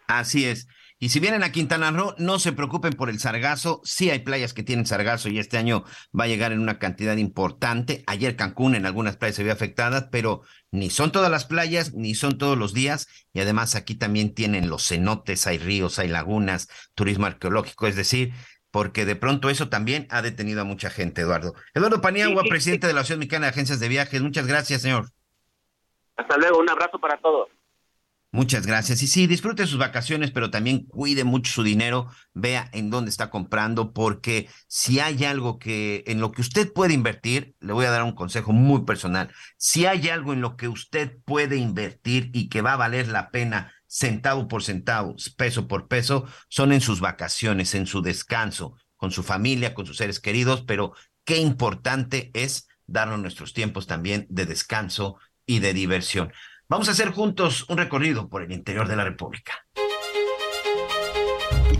Así es. Y si vienen a Quintana Roo, no se preocupen por el sargazo. Sí hay playas que tienen sargazo y este año va a llegar en una cantidad importante. Ayer Cancún en algunas playas se vio afectada, pero ni son todas las playas, ni son todos los días. Y además aquí también tienen los cenotes, hay ríos, hay lagunas, turismo arqueológico. Es decir, porque de pronto eso también ha detenido a mucha gente, Eduardo. Eduardo Paniagua, presidente de la Asociación Mexicana de Agencias de Viajes. Muchas gracias, señor. Hasta luego, un abrazo para todos. Muchas gracias. Y sí, disfrute sus vacaciones, pero también cuide mucho su dinero, vea en dónde está comprando, porque si hay algo que en lo que usted puede invertir, le voy a dar un consejo muy personal. Si hay algo en lo que usted puede invertir y que va a valer la pena centavo por centavo, peso por peso, son en sus vacaciones, en su descanso, con su familia, con sus seres queridos, pero qué importante es darnos nuestros tiempos también de descanso y de diversión. Vamos a hacer juntos un recorrido por el interior de la República.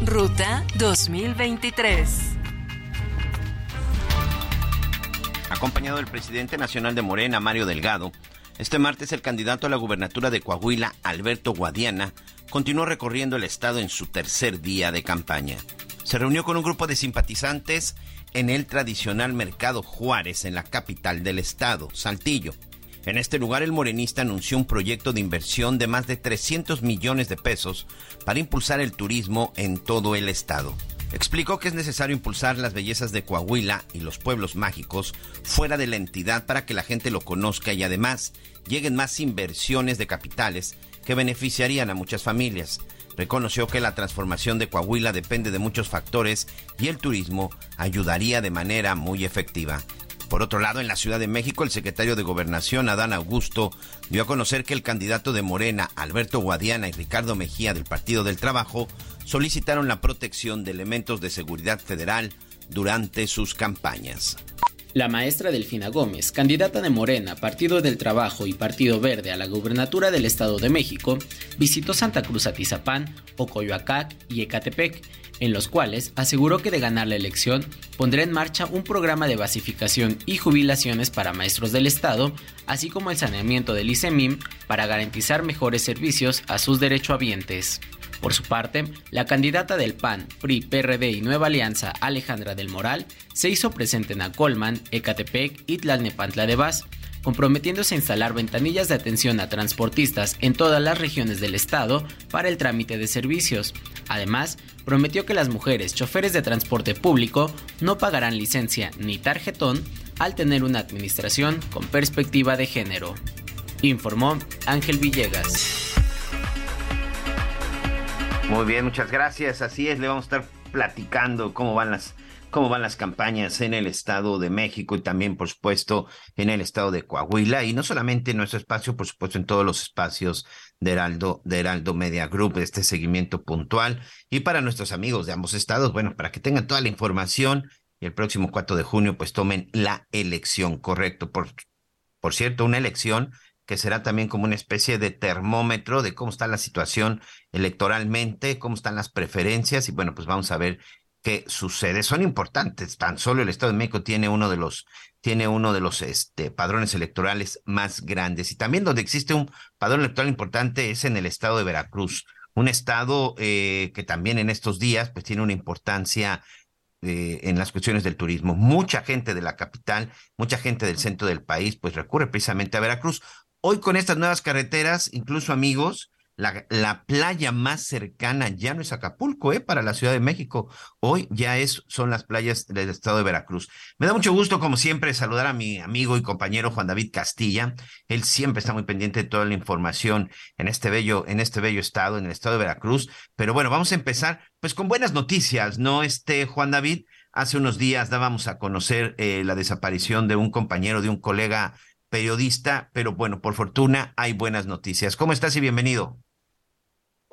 Ruta 2023. Acompañado del presidente nacional de Morena, Mario Delgado, este martes el candidato a la gubernatura de Coahuila, Alberto Guadiana, continuó recorriendo el estado en su tercer día de campaña. Se reunió con un grupo de simpatizantes en el tradicional Mercado Juárez, en la capital del estado, Saltillo. En este lugar el morenista anunció un proyecto de inversión de más de 300 millones de pesos para impulsar el turismo en todo el estado. Explicó que es necesario impulsar las bellezas de Coahuila y los pueblos mágicos fuera de la entidad para que la gente lo conozca y además lleguen más inversiones de capitales que beneficiarían a muchas familias. Reconoció que la transformación de Coahuila depende de muchos factores y el turismo ayudaría de manera muy efectiva. Por otro lado, en la Ciudad de México, el secretario de Gobernación, Adán Augusto, dio a conocer que el candidato de Morena, Alberto Guadiana y Ricardo Mejía del Partido del Trabajo, solicitaron la protección de elementos de seguridad federal durante sus campañas. La maestra Delfina Gómez, candidata de Morena, Partido del Trabajo y Partido Verde a la gubernatura del Estado de México, visitó Santa Cruz Atizapán, Ocoyoacac y Ecatepec, en los cuales aseguró que de ganar la elección pondrá en marcha un programa de basificación y jubilaciones para maestros del Estado, así como el saneamiento del ICEMIM para garantizar mejores servicios a sus derechohabientes. Por su parte, la candidata del PAN, PRI, PRD y Nueva Alianza, Alejandra del Moral, se hizo presente en Acolman, Ecatepec y Tlalnepantla de Vaz, comprometiéndose a instalar ventanillas de atención a transportistas en todas las regiones del estado para el trámite de servicios. Además, prometió que las mujeres choferes de transporte público no pagarán licencia ni tarjetón al tener una administración con perspectiva de género. Informó Ángel Villegas. Muy bien, muchas gracias. Así es, le vamos a estar platicando cómo van las cómo van las campañas en el Estado de México y también, por supuesto, en el Estado de Coahuila. Y no solamente en nuestro espacio, por supuesto, en todos los espacios de Heraldo, de Heraldo Media Group, este seguimiento puntual. Y para nuestros amigos de ambos estados, bueno, para que tengan toda la información y el próximo 4 de junio, pues tomen la elección, correcto. Por, por cierto, una elección que será también como una especie de termómetro de cómo está la situación electoralmente, cómo están las preferencias y bueno, pues vamos a ver qué sucede. Son importantes, tan solo el Estado de México tiene uno de los tiene uno de los este, padrones electorales más grandes y también donde existe un padrón electoral importante es en el estado de Veracruz, un estado eh, que también en estos días pues tiene una importancia eh, en las cuestiones del turismo. Mucha gente de la capital, mucha gente del centro del país, pues recurre precisamente a Veracruz. Hoy con estas nuevas carreteras, incluso amigos, la, la, playa más cercana ya no es Acapulco, ¿eh? Para la Ciudad de México. Hoy ya es, son las playas del estado de Veracruz. Me da mucho gusto, como siempre, saludar a mi amigo y compañero Juan David Castilla. Él siempre está muy pendiente de toda la información en este bello, en este bello estado, en el estado de Veracruz. Pero bueno, vamos a empezar, pues, con buenas noticias, ¿no? Este, Juan David, hace unos días dábamos a conocer eh, la desaparición de un compañero, de un colega periodista, pero bueno, por fortuna hay buenas noticias. ¿Cómo estás y bienvenido?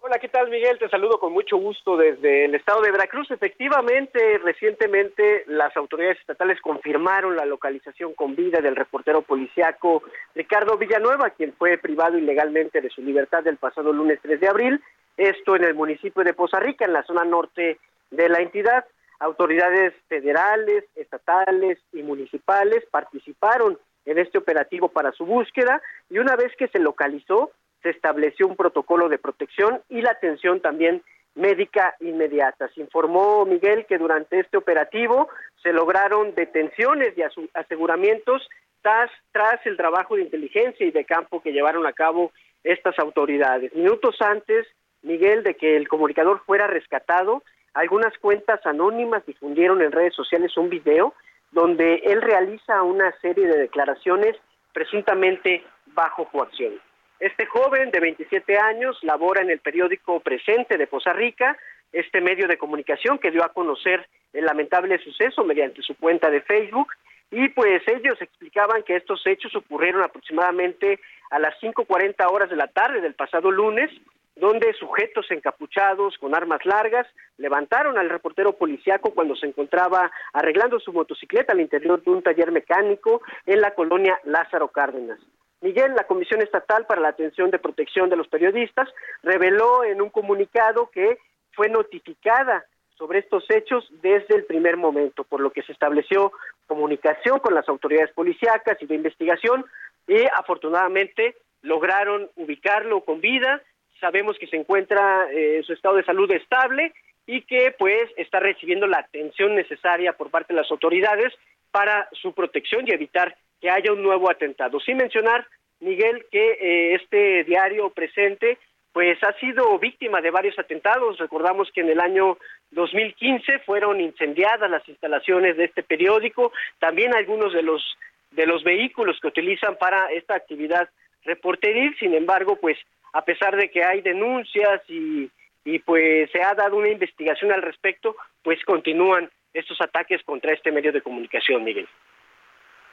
Hola, ¿qué tal Miguel? Te saludo con mucho gusto desde el estado de Veracruz. Efectivamente, recientemente las autoridades estatales confirmaron la localización con vida del reportero policiaco Ricardo Villanueva, quien fue privado ilegalmente de su libertad el pasado lunes 3 de abril, esto en el municipio de Poza Rica, en la zona norte de la entidad. Autoridades federales, estatales y municipales participaron en este operativo para su búsqueda y una vez que se localizó, se estableció un protocolo de protección y la atención también médica inmediata. Se informó Miguel que durante este operativo se lograron detenciones y aseguramientos tras, el trabajo de inteligencia y de campo que llevaron a cabo estas autoridades. Minutos antes, Miguel, de que el comunicador fuera rescatado, algunas cuentas anónimas difundieron en redes sociales un video donde él realiza una serie de declaraciones presuntamente bajo coacción. Este joven de 27 años labora en el periódico Presente de Poza Rica, este medio de comunicación que dio a conocer el lamentable suceso mediante su cuenta de Facebook y pues ellos explicaban que estos hechos ocurrieron aproximadamente a las 5.40 horas de la tarde del pasado lunes donde sujetos encapuchados con armas largas levantaron al reportero policiaco cuando se encontraba arreglando su motocicleta al interior de un taller mecánico en la colonia Lázaro Cárdenas. Miguel, la Comisión Estatal para la Atención de Protección de los Periodistas, reveló en un comunicado que fue notificada sobre estos hechos desde el primer momento, por lo que se estableció comunicación con las autoridades policíacas y de investigación y afortunadamente lograron ubicarlo con vida. Sabemos que se encuentra en eh, su estado de salud estable y que pues está recibiendo la atención necesaria por parte de las autoridades para su protección y evitar que haya un nuevo atentado. Sin mencionar, Miguel, que eh, este diario presente pues ha sido víctima de varios atentados. Recordamos que en el año 2015 fueron incendiadas las instalaciones de este periódico, también algunos de los de los vehículos que utilizan para esta actividad reporteril. Sin embargo, pues a pesar de que hay denuncias y, y pues se ha dado una investigación al respecto, pues continúan estos ataques contra este medio de comunicación, Miguel.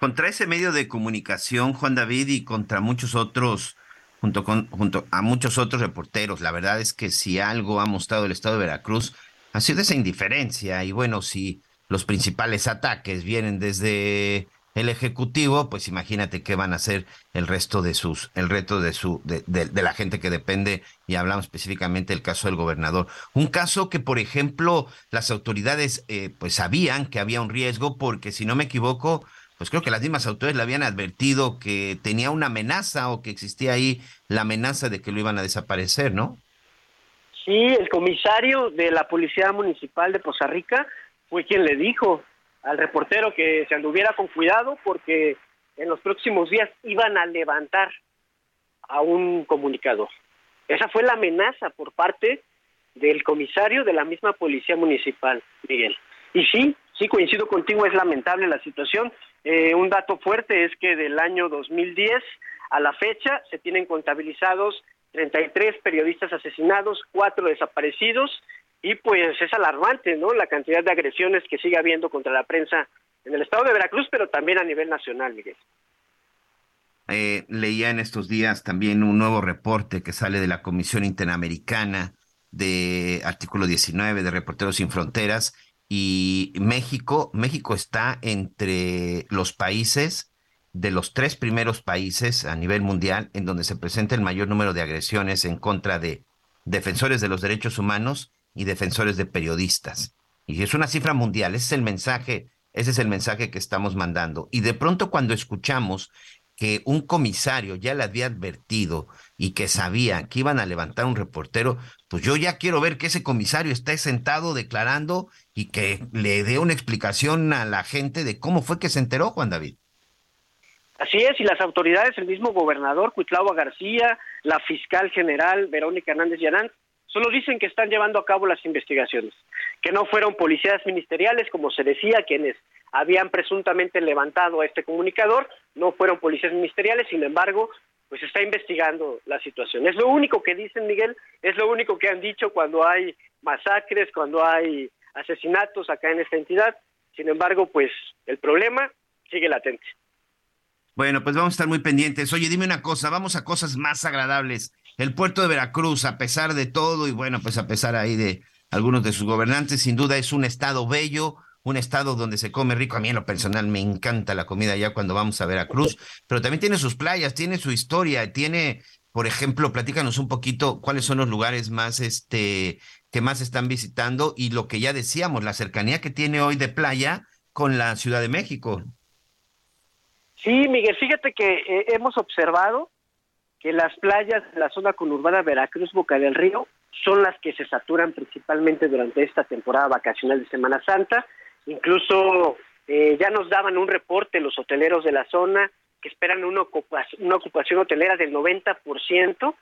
Contra ese medio de comunicación, Juan David, y contra muchos otros, junto, con, junto a muchos otros reporteros, la verdad es que si algo ha mostrado el Estado de Veracruz, ha sido esa indiferencia. Y bueno, si los principales ataques vienen desde el ejecutivo, pues imagínate qué van a hacer el resto de sus, el reto de su, de, de, la gente que depende, y hablamos específicamente del caso del gobernador. Un caso que, por ejemplo, las autoridades eh, pues sabían que había un riesgo, porque si no me equivoco, pues creo que las mismas autoridades le habían advertido que tenía una amenaza o que existía ahí la amenaza de que lo iban a desaparecer, ¿no? Sí, el comisario de la Policía Municipal de Poza Rica fue quien le dijo al reportero que se anduviera con cuidado porque en los próximos días iban a levantar a un comunicador. Esa fue la amenaza por parte del comisario de la misma policía municipal, Miguel. Y sí, sí coincido contigo, es lamentable la situación. Eh, un dato fuerte es que del año 2010 a la fecha se tienen contabilizados 33 periodistas asesinados, cuatro desaparecidos y pues es alarmante, ¿no? La cantidad de agresiones que sigue habiendo contra la prensa en el estado de Veracruz, pero también a nivel nacional, Miguel. Eh, leía en estos días también un nuevo reporte que sale de la Comisión Interamericana de artículo 19 de Reporteros sin Fronteras y México, México está entre los países de los tres primeros países a nivel mundial en donde se presenta el mayor número de agresiones en contra de defensores de los derechos humanos y defensores de periodistas. Y es una cifra mundial, ese es el mensaje, ese es el mensaje que estamos mandando. Y de pronto cuando escuchamos que un comisario ya le había advertido y que sabía que iban a levantar un reportero, pues yo ya quiero ver que ese comisario esté sentado declarando y que le dé una explicación a la gente de cómo fue que se enteró Juan David. Así es, y las autoridades, el mismo gobernador Cuitlava García, la fiscal general Verónica Hernández Llanán, Solo dicen que están llevando a cabo las investigaciones, que no fueron policías ministeriales, como se decía, quienes habían presuntamente levantado a este comunicador, no fueron policías ministeriales, sin embargo, pues está investigando la situación. Es lo único que dicen, Miguel, es lo único que han dicho cuando hay masacres, cuando hay asesinatos acá en esta entidad. Sin embargo, pues el problema sigue latente. Bueno, pues vamos a estar muy pendientes. Oye, dime una cosa, vamos a cosas más agradables el puerto de Veracruz, a pesar de todo, y bueno, pues a pesar ahí de algunos de sus gobernantes, sin duda es un estado bello, un estado donde se come rico. A mí en lo personal me encanta la comida allá cuando vamos a Veracruz, pero también tiene sus playas, tiene su historia, tiene, por ejemplo, platícanos un poquito cuáles son los lugares más, este, que más están visitando y lo que ya decíamos, la cercanía que tiene hoy de playa con la Ciudad de México. Sí, Miguel, fíjate que eh, hemos observado que las playas de la zona conurbada Veracruz, Boca del Río, son las que se saturan principalmente durante esta temporada vacacional de Semana Santa. Incluso eh, ya nos daban un reporte los hoteleros de la zona que esperan una ocupación, una ocupación hotelera del 90%.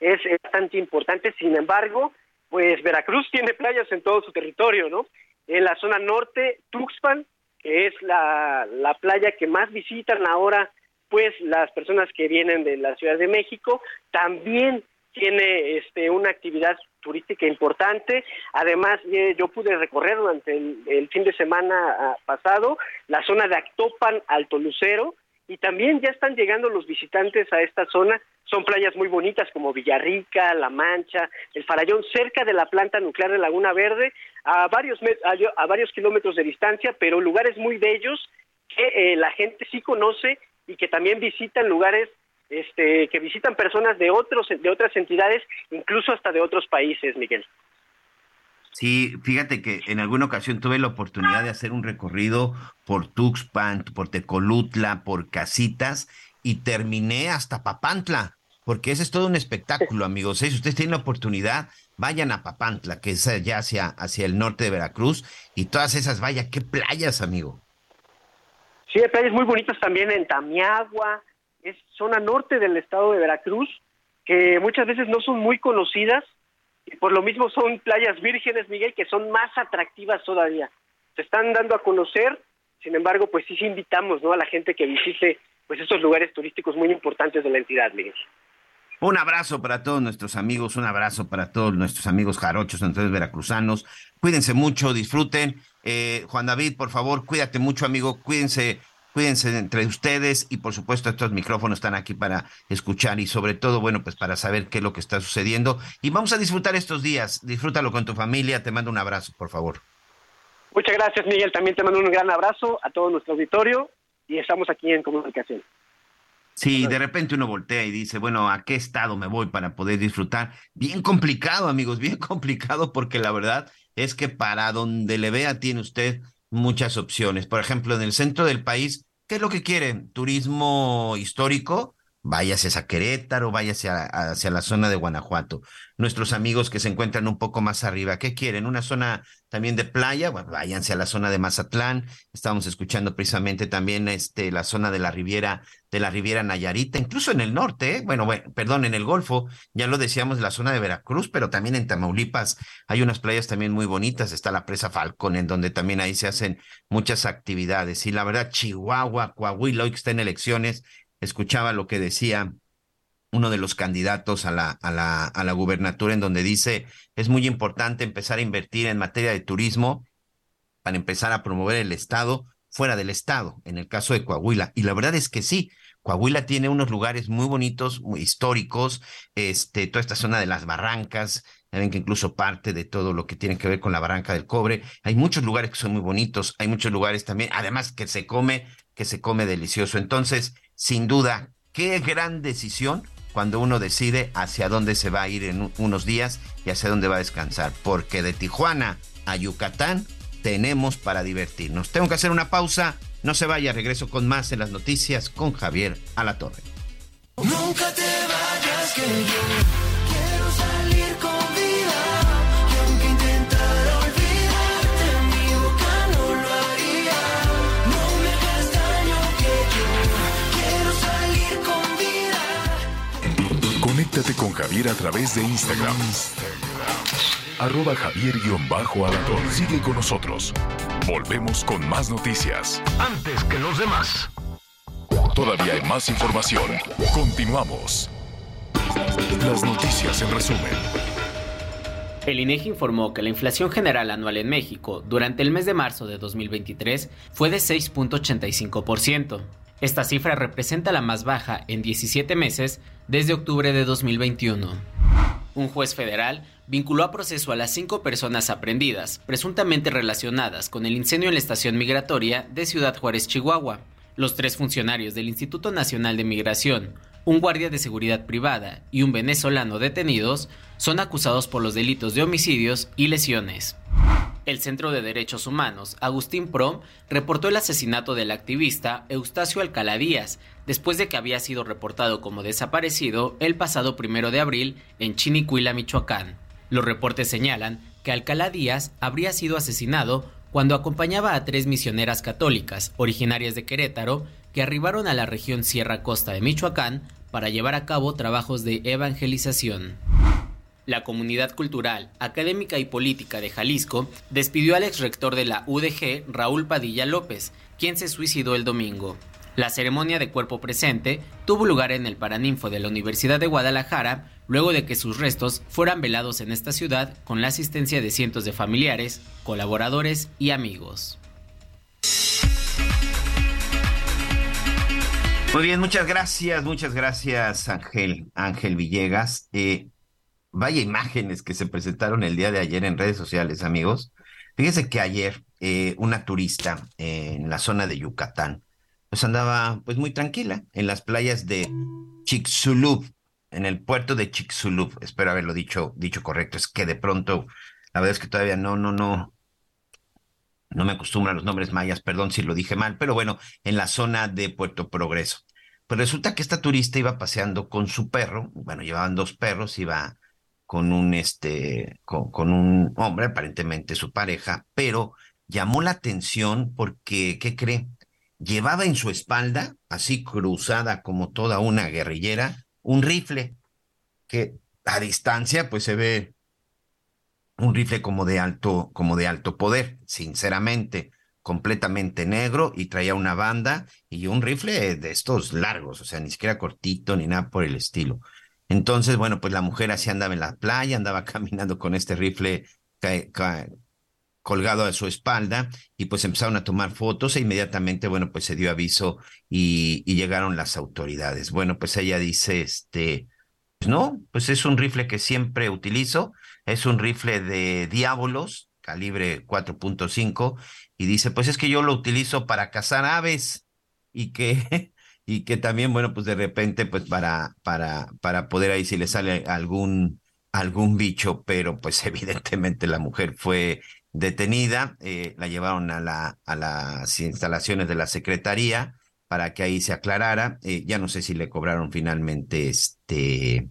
Es bastante importante. Sin embargo, pues Veracruz tiene playas en todo su territorio, ¿no? En la zona norte, Tuxpan, que es la, la playa que más visitan ahora pues las personas que vienen de la Ciudad de México también tiene este una actividad turística importante. Además, eh, yo pude recorrer durante el, fin de semana ah, pasado la zona de Actopan, Alto Lucero, y también ya están llegando los visitantes a esta zona. Son playas muy bonitas como Villarrica, La Mancha, El Farallón, cerca de la planta nuclear de Laguna Verde, a varios, a, varios kilómetros de distancia, pero lugares muy bellos que eh, la gente sí conoce y que también visitan lugares este, que visitan personas de otros de otras entidades, incluso hasta de otros países, Miguel. Sí, fíjate que en alguna ocasión tuve la oportunidad de hacer un recorrido por Tuxpan, por Tecolutla, por Casitas y terminé hasta Papantla, porque ese es todo un espectáculo, amigos. Si ustedes tienen la oportunidad, vayan a Papantla, que es allá hacia, hacia el norte de Veracruz, y todas esas, vaya, qué playas, amigo. Sí, hay playas muy bonitas también en Tamiagua, es zona norte del estado de Veracruz, que muchas veces no son muy conocidas y por lo mismo son playas vírgenes, Miguel, que son más atractivas todavía. Se están dando a conocer, sin embargo, pues sí, invitamos ¿no? a la gente que visite pues estos lugares turísticos muy importantes de la entidad, Miguel. Un abrazo para todos nuestros amigos, un abrazo para todos nuestros amigos jarochos, entonces veracruzanos. Cuídense mucho, disfruten. Eh, Juan David, por favor, cuídate mucho, amigo. Cuídense, cuídense entre ustedes y por supuesto estos micrófonos están aquí para escuchar y sobre todo, bueno, pues para saber qué es lo que está sucediendo. Y vamos a disfrutar estos días. Disfrútalo con tu familia. Te mando un abrazo, por favor. Muchas gracias, Miguel. También te mando un gran abrazo a todo nuestro auditorio y estamos aquí en comunicación. Sí, de repente uno voltea y dice, bueno, ¿a qué estado me voy para poder disfrutar? Bien complicado, amigos, bien complicado, porque la verdad es que para donde le vea tiene usted muchas opciones. Por ejemplo, en el centro del país, ¿qué es lo que quiere? Turismo histórico, váyase a Querétaro, váyase hacia la zona de Guanajuato. Nuestros amigos que se encuentran un poco más arriba, ¿qué quieren? ¿Una zona también de playa? Bueno, váyanse a la zona de Mazatlán. Estábamos escuchando precisamente también este, la zona de la Riviera, de la Riviera Nayarita, incluso en el norte, ¿eh? bueno, bueno, perdón, en el Golfo, ya lo decíamos, la zona de Veracruz, pero también en Tamaulipas hay unas playas también muy bonitas. Está la presa Falcón, en donde también ahí se hacen muchas actividades. Y la verdad, Chihuahua, Coahuila, hoy que está en elecciones, escuchaba lo que decía uno de los candidatos a la, a la, a la gubernatura, en donde dice, es muy importante empezar a invertir en materia de turismo para empezar a promover el Estado fuera del Estado, en el caso de Coahuila. Y la verdad es que sí, Coahuila tiene unos lugares muy bonitos, muy históricos, este, toda esta zona de las barrancas, ven que incluso parte de todo lo que tiene que ver con la barranca del cobre, hay muchos lugares que son muy bonitos, hay muchos lugares también, además que se come, que se come delicioso. Entonces, sin duda, qué gran decisión cuando uno decide hacia dónde se va a ir en unos días y hacia dónde va a descansar, porque de Tijuana a Yucatán tenemos para divertirnos. Tengo que hacer una pausa, no se vaya, regreso con más en las noticias con Javier Alatorre. Nunca te vayas que quiero Conéctate con Javier a través de Instagram. Arroba Javier-Alatón. Sigue con nosotros. Volvemos con más noticias. Antes que los demás. Todavía hay más información. Continuamos. Las noticias en resumen. El INEGI informó que la inflación general anual en México durante el mes de marzo de 2023 fue de 6.85%. Esta cifra representa la más baja en 17 meses desde octubre de 2021. Un juez federal vinculó a proceso a las cinco personas aprendidas, presuntamente relacionadas con el incendio en la estación migratoria de Ciudad Juárez, Chihuahua. Los tres funcionarios del Instituto Nacional de Migración, un guardia de seguridad privada y un venezolano detenidos son acusados por los delitos de homicidios y lesiones. El Centro de Derechos Humanos, Agustín Prom, reportó el asesinato del activista Eustacio Alcalá Díaz, después de que había sido reportado como desaparecido el pasado primero de abril en Chinicuila, Michoacán. Los reportes señalan que Alcalá Díaz habría sido asesinado cuando acompañaba a tres misioneras católicas originarias de Querétaro que arribaron a la región Sierra Costa de Michoacán para llevar a cabo trabajos de evangelización. La comunidad cultural, académica y política de Jalisco despidió al exrector de la UDG, Raúl Padilla López, quien se suicidó el domingo. La ceremonia de cuerpo presente tuvo lugar en el Paraninfo de la Universidad de Guadalajara, luego de que sus restos fueran velados en esta ciudad con la asistencia de cientos de familiares, colaboradores y amigos. Muy bien, muchas gracias, muchas gracias Ángel, Ángel Villegas. Eh, vaya imágenes que se presentaron el día de ayer en redes sociales, amigos. Fíjense que ayer eh, una turista en la zona de Yucatán, pues andaba pues muy tranquila en las playas de Chicxulub, en el puerto de Chicxulub. Espero haberlo dicho, dicho correcto. Es que de pronto, la verdad es que todavía no, no, no, no me acostumbro a los nombres mayas, perdón si lo dije mal, pero bueno, en la zona de Puerto Progreso. Pues resulta que esta turista iba paseando con su perro, bueno, llevaban dos perros, iba con un, este, con, un hombre, aparentemente su pareja, pero llamó la atención porque, ¿qué cree? Llevaba en su espalda, así cruzada como toda una guerrillera, un rifle que a distancia pues se ve un rifle como de alto, como de alto poder, sinceramente, completamente negro y traía una banda y un rifle de estos largos, o sea, ni siquiera cortito ni nada por el estilo. Entonces, bueno, pues la mujer así andaba en la playa, andaba caminando con este rifle colgado a su espalda y pues empezaron a tomar fotos e inmediatamente, bueno, pues se dio aviso y, llegaron las autoridades. Bueno, pues ella dice, este, pues no, pues es un rifle que siempre utilizo, es un rifle de diábolos, calibre 4.5, y dice, pues es que yo lo utilizo para cazar aves y que y que también, bueno, pues de repente, pues para, para, para poder ahí si le sale algún, algún bicho, pero pues evidentemente la mujer fue detenida, eh, la llevaron a, la, a las instalaciones de la Secretaría para que ahí se aclarara. Eh, ya no sé si le cobraron finalmente este.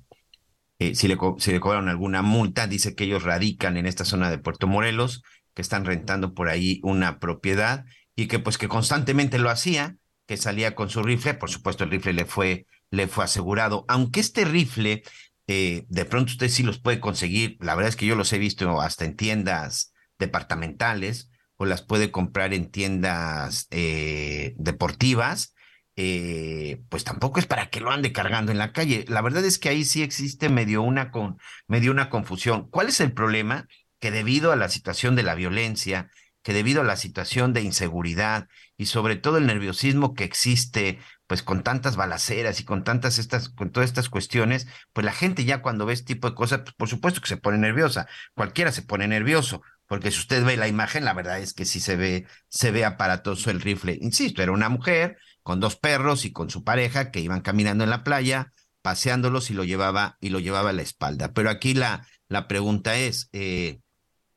Eh, si, le, si le cobraron alguna multa, dice que ellos radican en esta zona de Puerto Morelos, que están rentando por ahí una propiedad y que pues que constantemente lo hacía, que salía con su rifle, por supuesto el rifle le fue, le fue asegurado, aunque este rifle eh, de pronto usted sí los puede conseguir, la verdad es que yo los he visto hasta en tiendas departamentales o las puede comprar en tiendas eh, deportivas, eh, pues tampoco es para que lo ande cargando en la calle. La verdad es que ahí sí existe una, con, medio una confusión. ¿Cuál es el problema? Que debido a la situación de la violencia, que debido a la situación de inseguridad y sobre todo el nerviosismo que existe, pues con tantas balaceras y con tantas estas, con todas estas cuestiones, pues la gente ya cuando ve este tipo de cosas, pues por supuesto que se pone nerviosa. Cualquiera se pone nervioso, porque si usted ve la imagen, la verdad es que sí se ve, se ve aparatoso el rifle. Insisto, era una mujer con dos perros y con su pareja que iban caminando en la playa, paseándolos y lo llevaba, y lo llevaba a la espalda. Pero aquí la, la pregunta es, eh,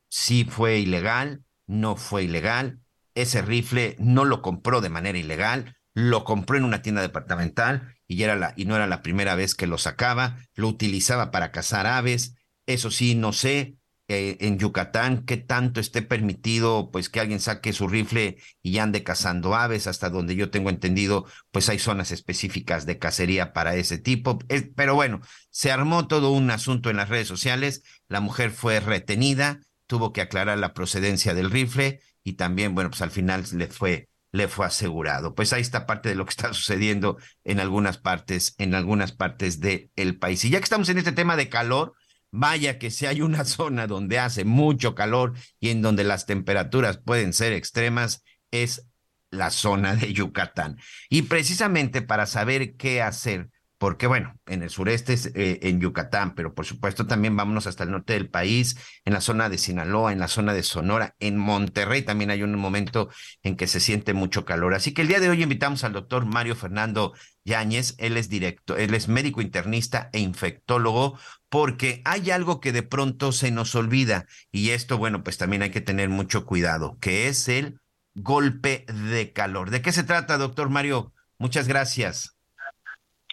si fue ilegal, no fue ilegal. Ese rifle no lo compró de manera ilegal, lo compró en una tienda departamental y, era la, y no era la primera vez que lo sacaba, lo utilizaba para cazar aves. Eso sí, no sé eh, en Yucatán qué tanto esté permitido pues que alguien saque su rifle y ande cazando aves, hasta donde yo tengo entendido, pues hay zonas específicas de cacería para ese tipo. pero bueno, se armó todo un asunto en las redes sociales, la mujer fue retenida, tuvo que aclarar la procedencia del rifle y también, bueno, pues al final le fue, le fue asegurado. Pues ahí está parte de lo que está sucediendo en algunas partes, en algunas partes del país. Y ya que estamos en este tema de calor, vaya que si hay una zona donde hace mucho calor y en donde las temperaturas pueden ser extremas, es la zona de Yucatán. Y precisamente para saber qué hacer, porque bueno, en el sureste, eh, en Yucatán, pero por supuesto también vámonos hasta el norte del país, en la zona de Sinaloa, en la zona de Sonora, en Monterrey también hay un momento en que se siente mucho calor. Así que el día de hoy invitamos al doctor Mario Fernando Yáñez, él es directo, él es médico internista e infectólogo, porque hay algo que de pronto se nos olvida y esto, bueno, pues también hay que tener mucho cuidado, que es el golpe de calor. ¿De qué se trata, doctor Mario? Muchas gracias.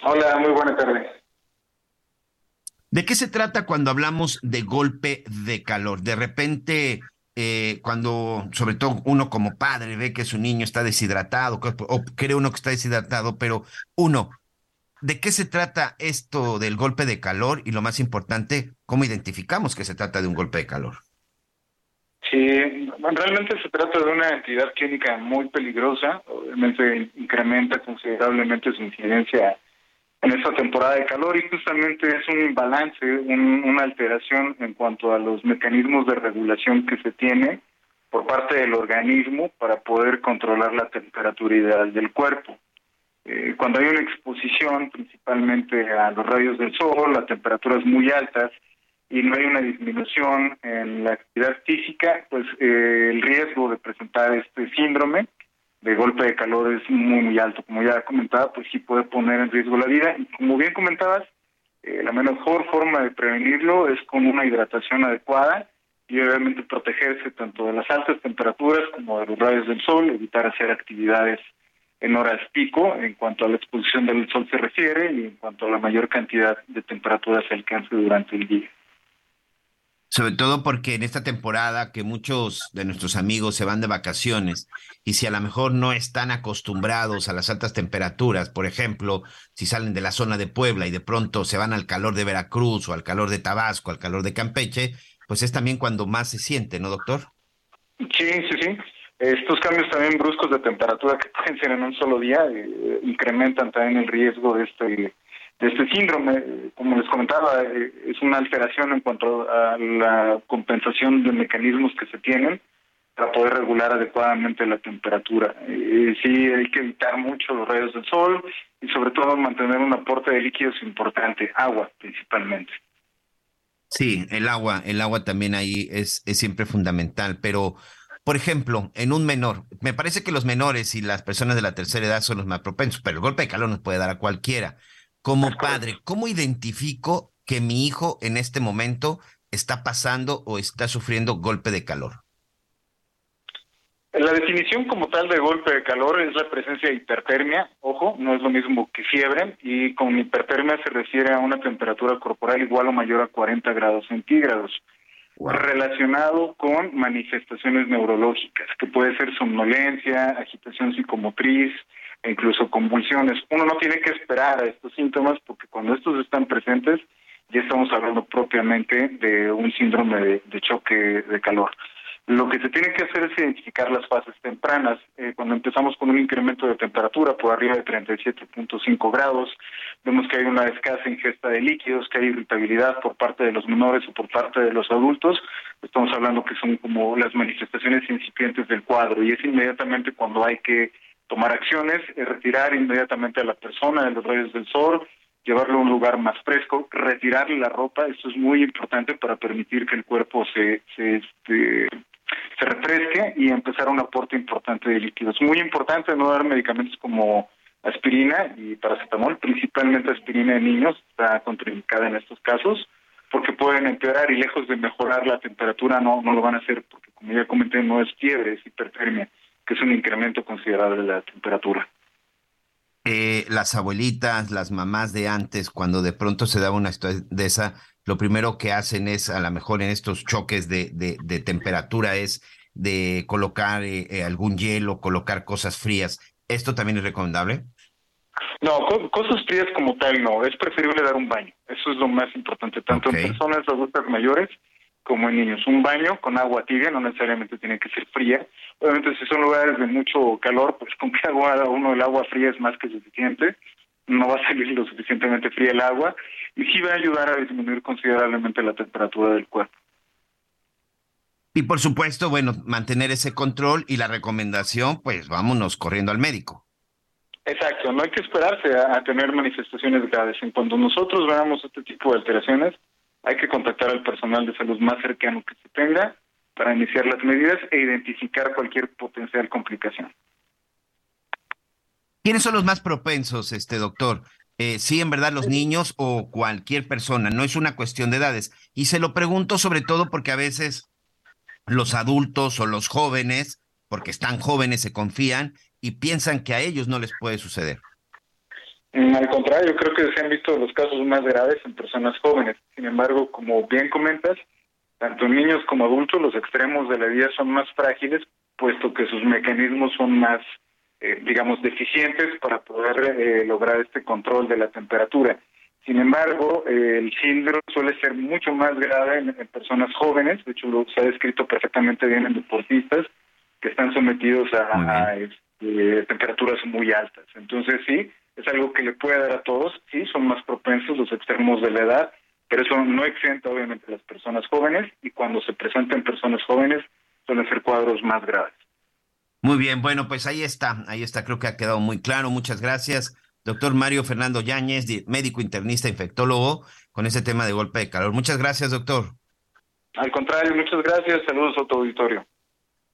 Hola, muy buena tarde. ¿De qué se trata cuando hablamos de golpe de calor? De repente, eh, cuando sobre todo uno como padre ve que su niño está deshidratado, o cree uno que está deshidratado, pero uno, ¿de qué se trata esto del golpe de calor? Y lo más importante, ¿cómo identificamos que se trata de un golpe de calor? Sí, realmente se trata de una entidad clínica muy peligrosa, obviamente incrementa considerablemente su incidencia en esta temporada de calor y justamente es un imbalance, una alteración en cuanto a los mecanismos de regulación que se tiene por parte del organismo para poder controlar la temperatura ideal del cuerpo. Eh, cuando hay una exposición principalmente a los rayos del sol, a temperaturas muy altas y no hay una disminución en la actividad física, pues eh, el riesgo de presentar este síndrome de golpe de calor es muy, muy alto. Como ya comentaba, pues sí puede poner en riesgo la vida. Y como bien comentabas, eh, la mejor forma de prevenirlo es con una hidratación adecuada y obviamente protegerse tanto de las altas temperaturas como de los rayos del sol, evitar hacer actividades en horas pico en cuanto a la exposición del sol se refiere y en cuanto a la mayor cantidad de temperatura se alcance durante el día sobre todo porque en esta temporada que muchos de nuestros amigos se van de vacaciones y si a lo mejor no están acostumbrados a las altas temperaturas, por ejemplo, si salen de la zona de Puebla y de pronto se van al calor de Veracruz o al calor de Tabasco, al calor de Campeche, pues es también cuando más se siente, ¿no, doctor? Sí, sí, sí. Estos cambios también bruscos de temperatura que pueden ser en un solo día eh, incrementan también el riesgo de este de este síndrome. Como les comentaba, eh, es una alteración en cuanto a la compensación de mecanismos que se tienen para poder regular adecuadamente la temperatura. Eh, sí, hay que evitar mucho los rayos del sol y sobre todo mantener un aporte de líquidos importante, agua principalmente. Sí, el agua, el agua también ahí es, es siempre fundamental, pero por ejemplo, en un menor, me parece que los menores y las personas de la tercera edad son los más propensos, pero el golpe de calor nos puede dar a cualquiera. Como padre, ¿cómo identifico que mi hijo en este momento está pasando o está sufriendo golpe de calor? La definición como tal de golpe de calor es la presencia de hipertermia, ojo, no es lo mismo que fiebre, y con hipertermia se refiere a una temperatura corporal igual o mayor a 40 grados centígrados, relacionado con manifestaciones neurológicas, que puede ser somnolencia, agitación psicomotriz, e incluso convulsiones. Uno no tiene que esperar a estos síntomas porque cuando estos están presentes ya estamos hablando propiamente de un síndrome de choque de calor. Lo que se tiene que hacer es identificar las fases tempranas. Eh, cuando empezamos con un incremento de temperatura por arriba de 37.5 grados, vemos que hay una escasa ingesta de líquidos, que hay irritabilidad por parte de los menores o por parte de los adultos. Estamos hablando que son como las manifestaciones incipientes del cuadro y es inmediatamente cuando hay que tomar acciones, retirar inmediatamente a la persona de los rayos del sol, llevarlo a un lugar más fresco, retirarle la ropa, esto es muy importante para permitir que el cuerpo se, se este, se refresque y empezar un aporte importante de líquidos. Muy importante no dar medicamentos como aspirina y paracetamol, principalmente aspirina en niños, está contraindicada en estos casos, porque pueden empeorar y lejos de mejorar la temperatura no, no lo van a hacer, porque como ya comenté, no es fiebre, es hipertermia, que es un incremento considerable de la temperatura. Eh, las abuelitas, las mamás de antes, cuando de pronto se daba una situación de esa, lo primero que hacen es, a lo mejor en estos choques de, de, temperatura, es de colocar eh, eh, algún hielo, colocar cosas frías. ¿Esto también es recomendable? No, cosas frías como tal no. Es preferible dar un baño. Eso es lo más importante, tanto en personas adultas mayores como en niños. Un baño con agua tibia, no necesariamente tiene que ser fría. Obviamente, si son lugares de mucho calor, pues con que agua uno el agua fría es más que suficiente no va a salir lo suficientemente fría el agua y sí va a ayudar a disminuir considerablemente la temperatura del cuerpo. Y por supuesto, bueno, mantener ese control y la recomendación, pues vámonos corriendo al médico. Exacto, no hay que esperarse a, tener manifestaciones graves. En cuanto nosotros veamos este tipo de alteraciones, hay que contactar al personal de salud más cercano que se tenga para iniciar las medidas e identificar cualquier potencial complicación. ¿Quiénes son los más propensos, este doctor? Eh, sí, en verdad, los niños o cualquier persona, no es una cuestión de edades. Y se lo pregunto sobre todo porque a veces los adultos o los jóvenes, porque están jóvenes, se confían y piensan que a ellos no les puede suceder. Mm, al contrario, creo que se han visto los casos más graves en personas jóvenes. Sin embargo, como bien comentas, tanto en niños como adultos, los extremos de la vida son más frágiles, puesto que sus mecanismos son más eh, digamos, deficientes para poder eh, lograr este control de la temperatura. Sin embargo, eh, el síndrome suele ser mucho más grave en, personas jóvenes, de hecho lo, se ha descrito perfectamente bien en deportistas que están sometidos a, este, temperaturas muy altas. Entonces sí, es algo que le puede dar a todos, sí, son más propensos los extremos de la edad, pero eso no exenta obviamente a las personas jóvenes y cuando se presentan personas jóvenes suelen ser cuadros más graves. Muy bien, bueno, pues ahí está, ahí está, creo que ha quedado muy claro. Muchas gracias, doctor Mario Fernando Yáñez, médico internista, infectólogo, con ese tema de golpe de calor. Muchas gracias, doctor. Al contrario, muchas gracias. Saludos a tu auditorio.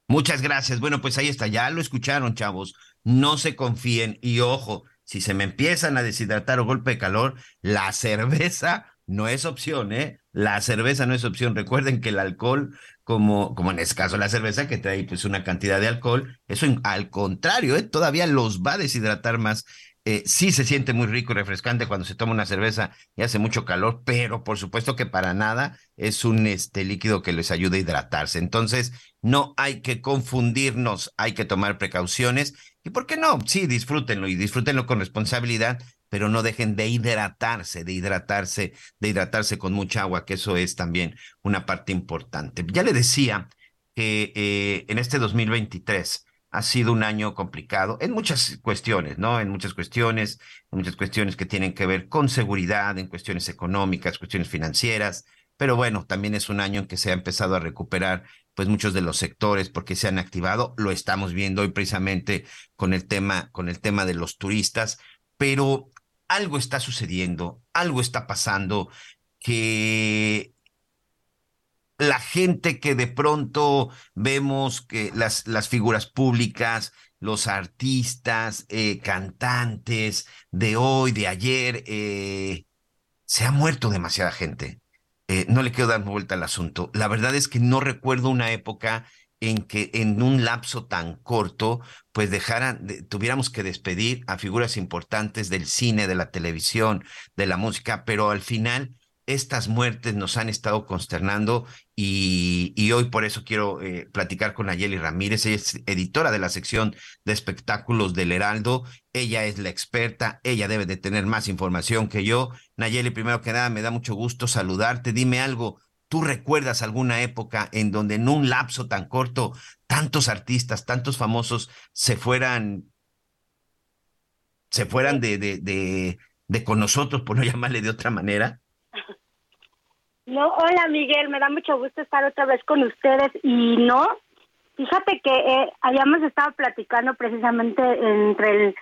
Muchas gracias. Bueno, pues ahí está, ya lo escucharon, chavos. No se confíen y ojo, si se me empiezan a deshidratar o golpe de calor, la cerveza no es opción, ¿eh? La cerveza no es opción. Recuerden que el alcohol, como, como en este caso la cerveza, que trae pues una cantidad de alcohol, eso al contrario, ¿eh? todavía los va a deshidratar más. Eh, sí se siente muy rico y refrescante cuando se toma una cerveza y hace mucho calor, pero por supuesto que para nada es un este, líquido que les ayude a hidratarse. Entonces, no hay que confundirnos, hay que tomar precauciones. ¿Y por qué no? Sí, disfrútenlo y disfrútenlo con responsabilidad, pero no dejen de hidratarse, de hidratarse, de hidratarse con mucha agua, que eso es también una parte importante. Ya le decía que eh, en este 2023 ha sido un año complicado en muchas cuestiones, ¿no? En muchas cuestiones, en muchas cuestiones que tienen que ver con seguridad, en cuestiones económicas, cuestiones financieras, pero bueno, también es un año en que se ha empezado a recuperar pues muchos de los sectores porque se han activado, lo estamos viendo hoy precisamente con el tema con el tema de los turistas, pero algo está sucediendo, algo está pasando que la gente que de pronto vemos que las, las figuras públicas, los artistas, eh, cantantes de hoy, de ayer, eh, se ha muerto demasiada gente. Eh, no le quiero dar vuelta al asunto. La verdad es que no recuerdo una época en que en un lapso tan corto, pues dejaran, tuviéramos que despedir a figuras importantes del cine, de la televisión, de la música, pero al final estas muertes nos han estado consternando y, hoy por eso quiero eh, platicar con Nayeli Ramírez, ella es editora de la sección de espectáculos del Heraldo, ella es la experta, ella debe de tener más información que yo. Nayeli, primero que nada, me da mucho gusto saludarte, dime algo, ¿tú recuerdas alguna época en donde en un lapso tan corto tantos artistas, tantos famosos se fueran, se fueran de, de, de, de con nosotros, por no llamarle de otra manera? No, hola Miguel, me da mucho gusto estar otra vez con ustedes y no, fíjate que eh, habíamos estado platicando precisamente entre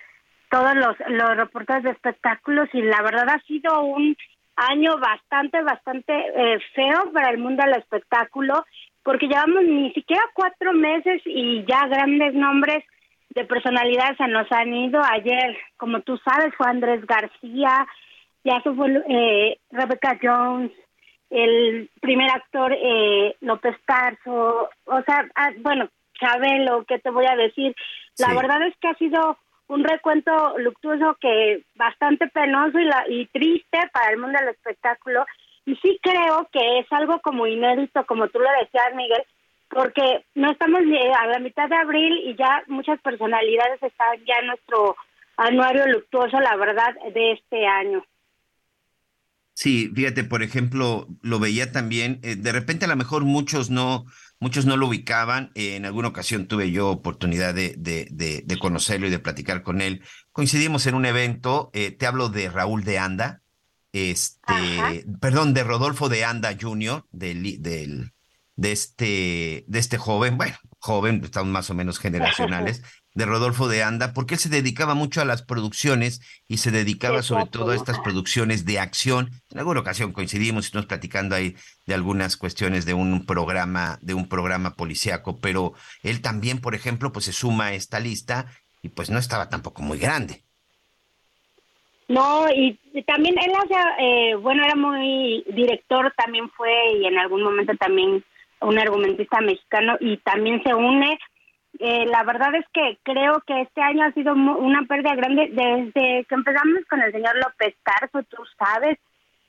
todos los, los reportes de espectáculos y la verdad ha sido un año bastante, bastante eh, feo para el mundo del espectáculo porque llevamos ni siquiera cuatro meses y ya grandes nombres de personalidades se nos han ido. Ayer, como tú sabes, fue Andrés García, ya se fue eh, Rebecca Jones, el primer actor eh, López Tarso, o sea, ah, bueno, Chabelo, ¿qué te voy a decir? La verdad es que ha sido un recuento luctuoso que bastante penoso y, la, y triste para el mundo del espectáculo. Y sí creo que es algo como inédito, como tú lo decías, Miguel, porque no estamos a la mitad de abril y ya muchas personalidades están ya en nuestro anuario luctuoso, la verdad, de este año. Sí, fíjate, por ejemplo, lo veía también, eh, de repente a lo mejor muchos no, muchos no lo ubicaban, eh, en alguna ocasión tuve yo oportunidad de, de, de, conocerlo y de platicar con él. Coincidimos en un evento, eh, te hablo de Raúl de Anda, este, perdón, de Rodolfo de Anda Jr., del, del, de, este, de este joven, bueno, joven, estamos más o menos generacionales, de Rodolfo de Anda, porque él se dedicaba mucho a las producciones y se dedicaba sobre todo a estas producciones de acción. En alguna ocasión coincidimos y estamos platicando ahí de algunas cuestiones de un programa, de un programa policíaco, pero él también, por ejemplo, pues se suma a esta lista y pues no estaba tampoco muy grande. No, y, también él hacía, eh, bueno, era muy director, también fue y en algún momento también un argumentista mexicano y también se une eh, la verdad es que creo que este año ha sido una pérdida grande desde que empezamos con el señor López Tarso, tú sabes,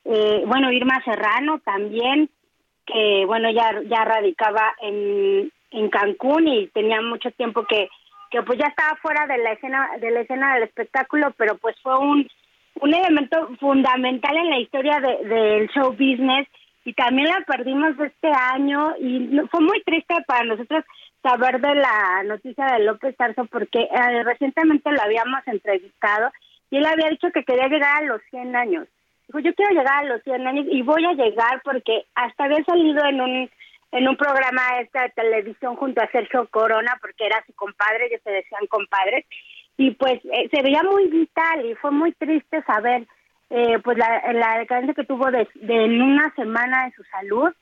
eh, bueno, Irma Serrano también, que bueno, ya, ya radicaba en, en Cancún y tenía mucho tiempo que, que pues ya estaba fuera de la escena, de la escena del espectáculo, pero pues fue un, un elemento fundamental en la historia del show business y también la perdimos este año y fue muy triste para nosotros saber de la noticia de López Tarso porque eh, recientemente lo habíamos entrevistado y él había dicho que quería llegar a los 100 años. Dijo, yo quiero llegar a los 100 años y voy a llegar porque hasta había salido en un en un programa este de televisión junto a Sergio Corona porque era su compadre, ellos se decían compadres y pues eh, se veía muy vital y fue muy triste saber eh, pues la, la decadencia que tuvo de, de en una semana de su salud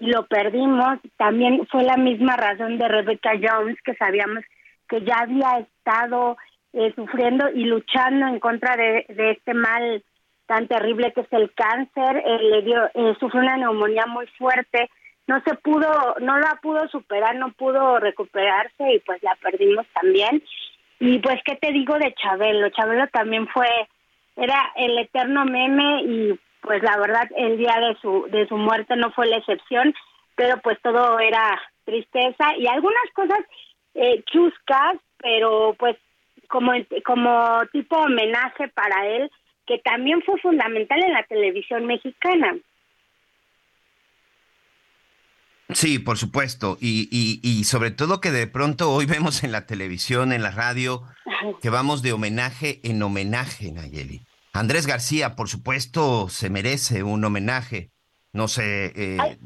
lo perdimos. También fue la misma razón de Rebecca Jones, que sabíamos que ya había estado eh, sufriendo y luchando en contra de, este mal tan terrible que es el cáncer. Eh, le dio, eh, sufrió una neumonía muy fuerte. No se pudo, no la pudo superar, no pudo recuperarse y pues la perdimos también. Y pues, ¿qué te digo de Chabelo? Chabelo también fue, era el eterno meme y pues la verdad el día de su de su muerte no fue la excepción, pero pues todo era tristeza y algunas cosas eh, chuscas, pero pues como como tipo homenaje para él que también fue fundamental en la televisión mexicana. Sí, por supuesto. Y, y, y, sobre todo que de pronto hoy vemos en la televisión, en la radio, que vamos de homenaje en homenaje, Nayeli. Andrés García, por supuesto, se merece un homenaje. No sé, eh,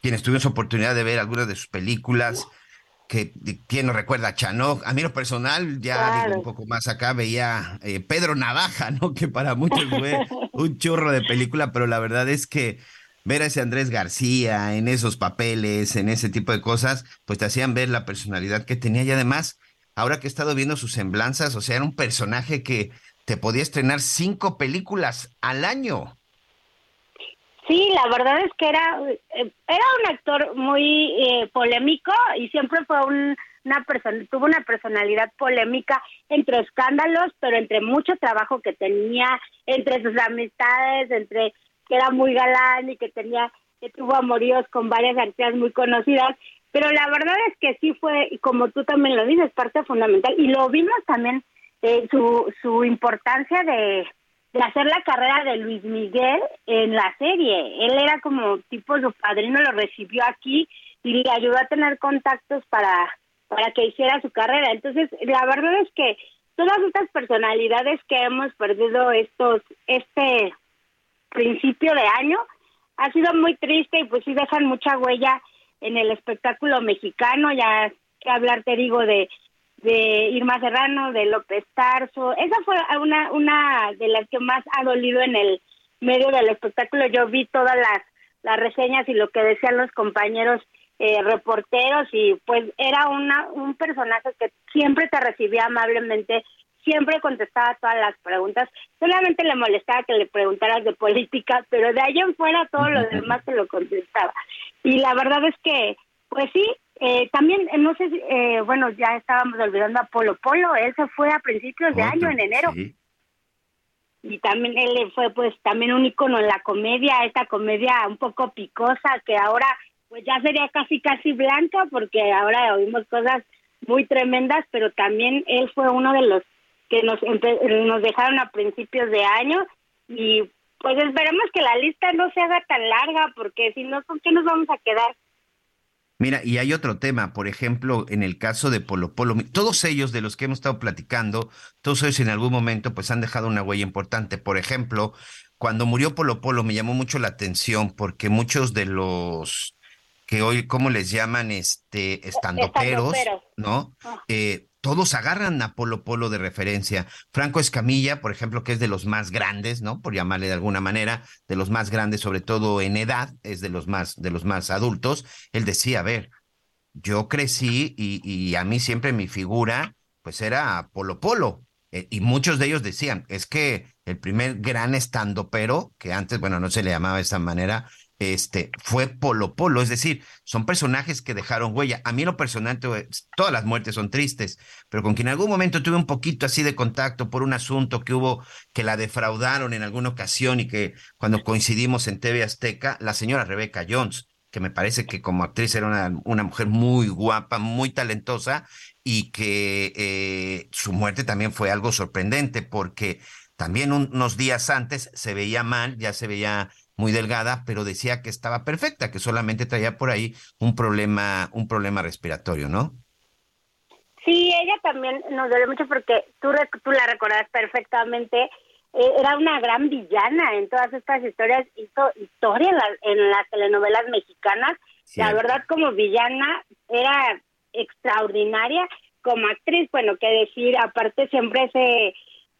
quienes tuvieron su oportunidad de ver algunas de sus películas, que quién no recuerda a Chanoc. A mí lo personal, ya un poco más acá, veía eh, Pedro Navaja, ¿no? Que para muchos fue un churro de película, pero la verdad es que ver a ese Andrés García en esos papeles, en ese tipo de cosas, pues te hacían ver la personalidad que tenía y además, ahora que he estado viendo sus semblanzas, o sea, era un personaje que te podía estrenar cinco películas al año. Sí, la verdad es que era, era un actor muy eh, polémico y siempre fue una persona, tuvo una personalidad polémica entre escándalos, pero entre mucho trabajo que tenía, entre sus amistades, entre que era muy galán y que tenía, que tuvo amoríos con varias artistas muy conocidas, pero la verdad es que sí fue, como tú también lo dices, parte fundamental, y lo vimos también, eh, su, su importancia de de hacer la carrera de Luis Miguel en la serie. Él era como tipo su padrino, lo recibió aquí y le ayudó a tener contactos para, para que hiciera su carrera. Entonces, la verdad es que todas estas personalidades que hemos perdido estos este principio de año ha sido muy triste y pues sí dejan mucha huella en el espectáculo mexicano, ya que hablar te digo de de Irma Serrano, de López Tarso. Esa fue una, una de las que más ha dolido en el medio del espectáculo. Yo vi todas las, las reseñas y lo que decían los compañeros eh, reporteros y pues era una, un personaje que siempre te recibía amablemente, siempre contestaba todas las preguntas. Solamente le molestaba que le preguntaras de política, pero de ahí en fuera todo lo demás te lo contestaba. Y la verdad es que, pues sí, eh, también, eh, no sé, si, eh, bueno, ya estábamos olvidando a Polo Polo, él se fue a principios de año, en enero. Y también él fue pues también un icono en la comedia, esta comedia un poco picosa que ahora pues ya sería casi casi blanca porque ahora oímos cosas muy tremendas, pero también él fue uno de los que nos, nos dejaron a principios de año y pues esperemos que la lista no se haga tan larga porque si no, ¿con qué nos vamos a quedar? Mira, y hay otro tema, por ejemplo, en el caso de Polo Polo, todos ellos de los que hemos estado platicando, todos ellos en algún momento pues han dejado una huella importante. Por ejemplo, cuando murió Polo Polo me llamó mucho la atención porque muchos de los que hoy, ¿cómo les llaman? Este, estandoperos, ¿no? Ah. Eh, todos agarran a Polo Polo de referencia. Franco Escamilla, por ejemplo, que es de los más grandes, ¿no? Por llamarle de alguna manera, de los más grandes, sobre todo en edad, es de los más, de los más adultos. Él decía, a ver, yo crecí y, a mí siempre mi figura, pues era Polo Polo. Eh, y muchos de ellos decían, es que el primer gran estando pero, que antes, bueno, no se le llamaba de esta manera, este, fue Polo Polo, es decir, son personajes que dejaron huella. A mí lo personal, todas las muertes son tristes, pero con quien en algún momento tuve un poquito así de contacto por un asunto que hubo, que la defraudaron en alguna ocasión y que cuando coincidimos en TV Azteca, la señora Rebeca Jones, que me parece que como actriz era una, una mujer muy guapa, muy talentosa y que eh, su muerte también fue algo sorprendente porque también unos días antes se veía mal, ya se veía muy delgada, pero decía que estaba perfecta, que solamente traía por ahí un problema, un problema respiratorio, ¿no? Sí, ella también nos duele mucho porque tú, tú la recordas perfectamente. Eh, era una gran villana en todas estas historias, hizo historia en, las telenovelas mexicanas. La verdad, como villana, era extraordinaria. Como actriz, bueno, que decir, aparte siempre se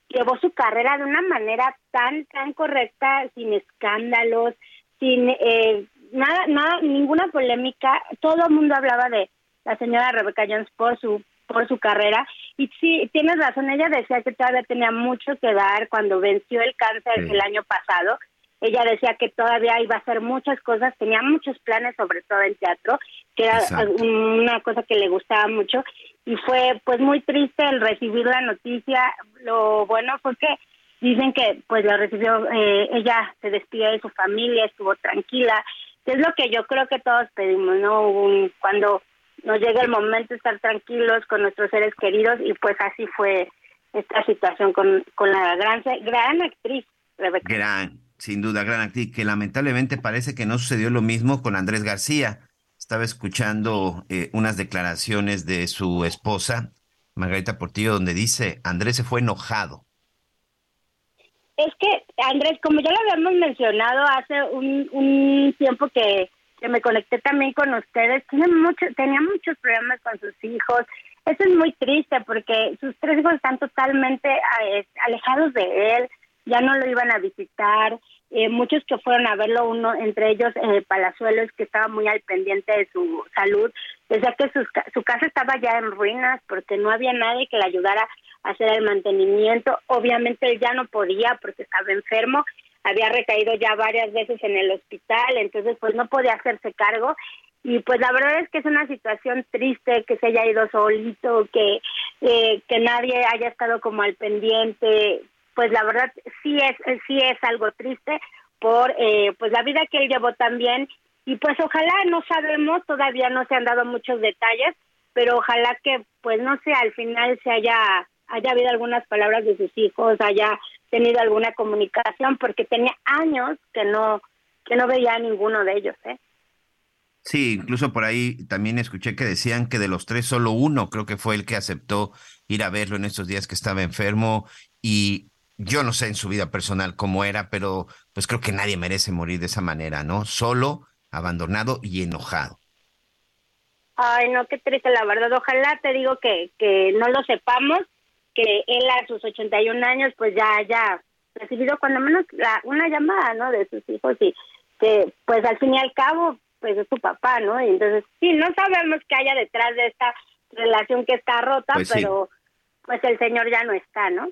llevó su carrera de una manera tan, tan correcta, sin escándalos, sin eh, nada, nada, ninguna polémica. Todo el mundo hablaba de la señora Rebecca Jones por su por su carrera. Y sí tienes razón ella decía que todavía tenía mucho que dar cuando venció el cáncer el año pasado. Ella decía que todavía iba a hacer muchas cosas tenía muchos planes sobre todo en teatro que era una cosa que le gustaba mucho y fue pues muy triste el recibir la noticia. Lo bueno fue que dicen que pues lo recibió, eh, ella se despidió de su familia, estuvo tranquila, que es lo que yo creo que todos pedimos, ¿no? cuando nos llega el momento estar tranquilos con nuestros seres queridos y pues así fue esta situación con, con la gran, gran actriz, Rebeca. Gran, sin duda, gran actriz, que lamentablemente parece que no sucedió lo mismo con Andrés García estaba escuchando eh, unas declaraciones de su esposa, Margarita Portillo, donde dice, Andrés se fue enojado. Es que, Andrés, como ya lo habíamos mencionado hace un, tiempo que, me conecté también con ustedes, tiene mucho, tenía muchos problemas con sus hijos. Eso es muy triste porque sus tres hijos están totalmente eh, alejados de él, ya no lo iban a visitar, eh, muchos que fueron a verlo, uno entre ellos eh, Palazuelos, que estaba muy al pendiente de su salud, decía que su casa estaba ya en ruinas porque no había nadie que le ayudara a hacer el mantenimiento. Obviamente él ya no podía porque estaba enfermo, había recaído ya varias veces en el hospital, entonces pues no podía hacerse cargo. Y pues la verdad es que es una situación triste que se haya ido solito, que, eh, que nadie haya estado como al pendiente, pues la verdad sí es sí es algo triste por eh, pues la vida que él llevó también. Y pues ojalá no sabemos todavía no se han dado muchos detalles pero ojalá que pues no sé al final se haya haya habido algunas palabras de sus hijos haya tenido alguna comunicación porque tenía años que no que no veía a ninguno de ellos eh Sí, incluso por ahí también escuché que decían que de los tres solo uno creo que fue el que aceptó ir a verlo en estos días que estaba enfermo. Y yo no sé en su vida personal cómo era, pero pues creo que nadie merece morir de esa manera, ¿no? Solo, abandonado y enojado. Ay, no, qué triste, la verdad. Ojalá te digo que, que no lo sepamos, que él a sus 81 años pues ya haya recibido cuando menos la, una llamada, ¿no? De sus hijos y que pues al fin y al cabo pues es su papá, ¿no? Y entonces sí, no sabemos qué haya detrás de esta relación que está rota, pues pero pues el señor ya no está, ¿no?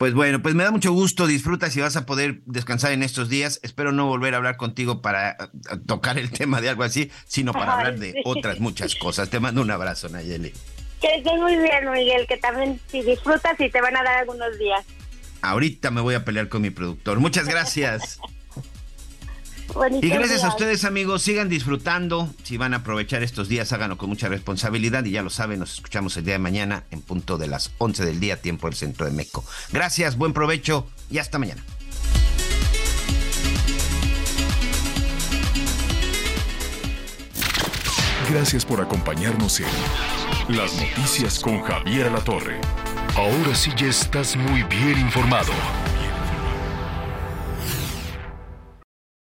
Pues bueno, pues me da mucho gusto, disfruta si vas a poder descansar en estos días. Espero no volver a hablar contigo para eh, tocar el tema de algo así, sino para hablar de otras muchas cosas. Te mando un abrazo, Nayeli. Que estés muy bien, Miguel, que también si disfrutas y te van a dar algunos días. Ahorita me voy a pelear con mi productor. Muchas gracias. y gracias a ustedes, amigos. Sigan disfrutando. Si van a aprovechar estos días, háganlo con mucha responsabilidad. Y ya lo saben, nos escuchamos el día de mañana en punto de las 11 del día, tiempo del centro de México. Gracias, buen provecho y hasta mañana. Gracias por acompañarnos en Las Noticias con Javier La Torre. Ahora sí ya estás muy bien informado.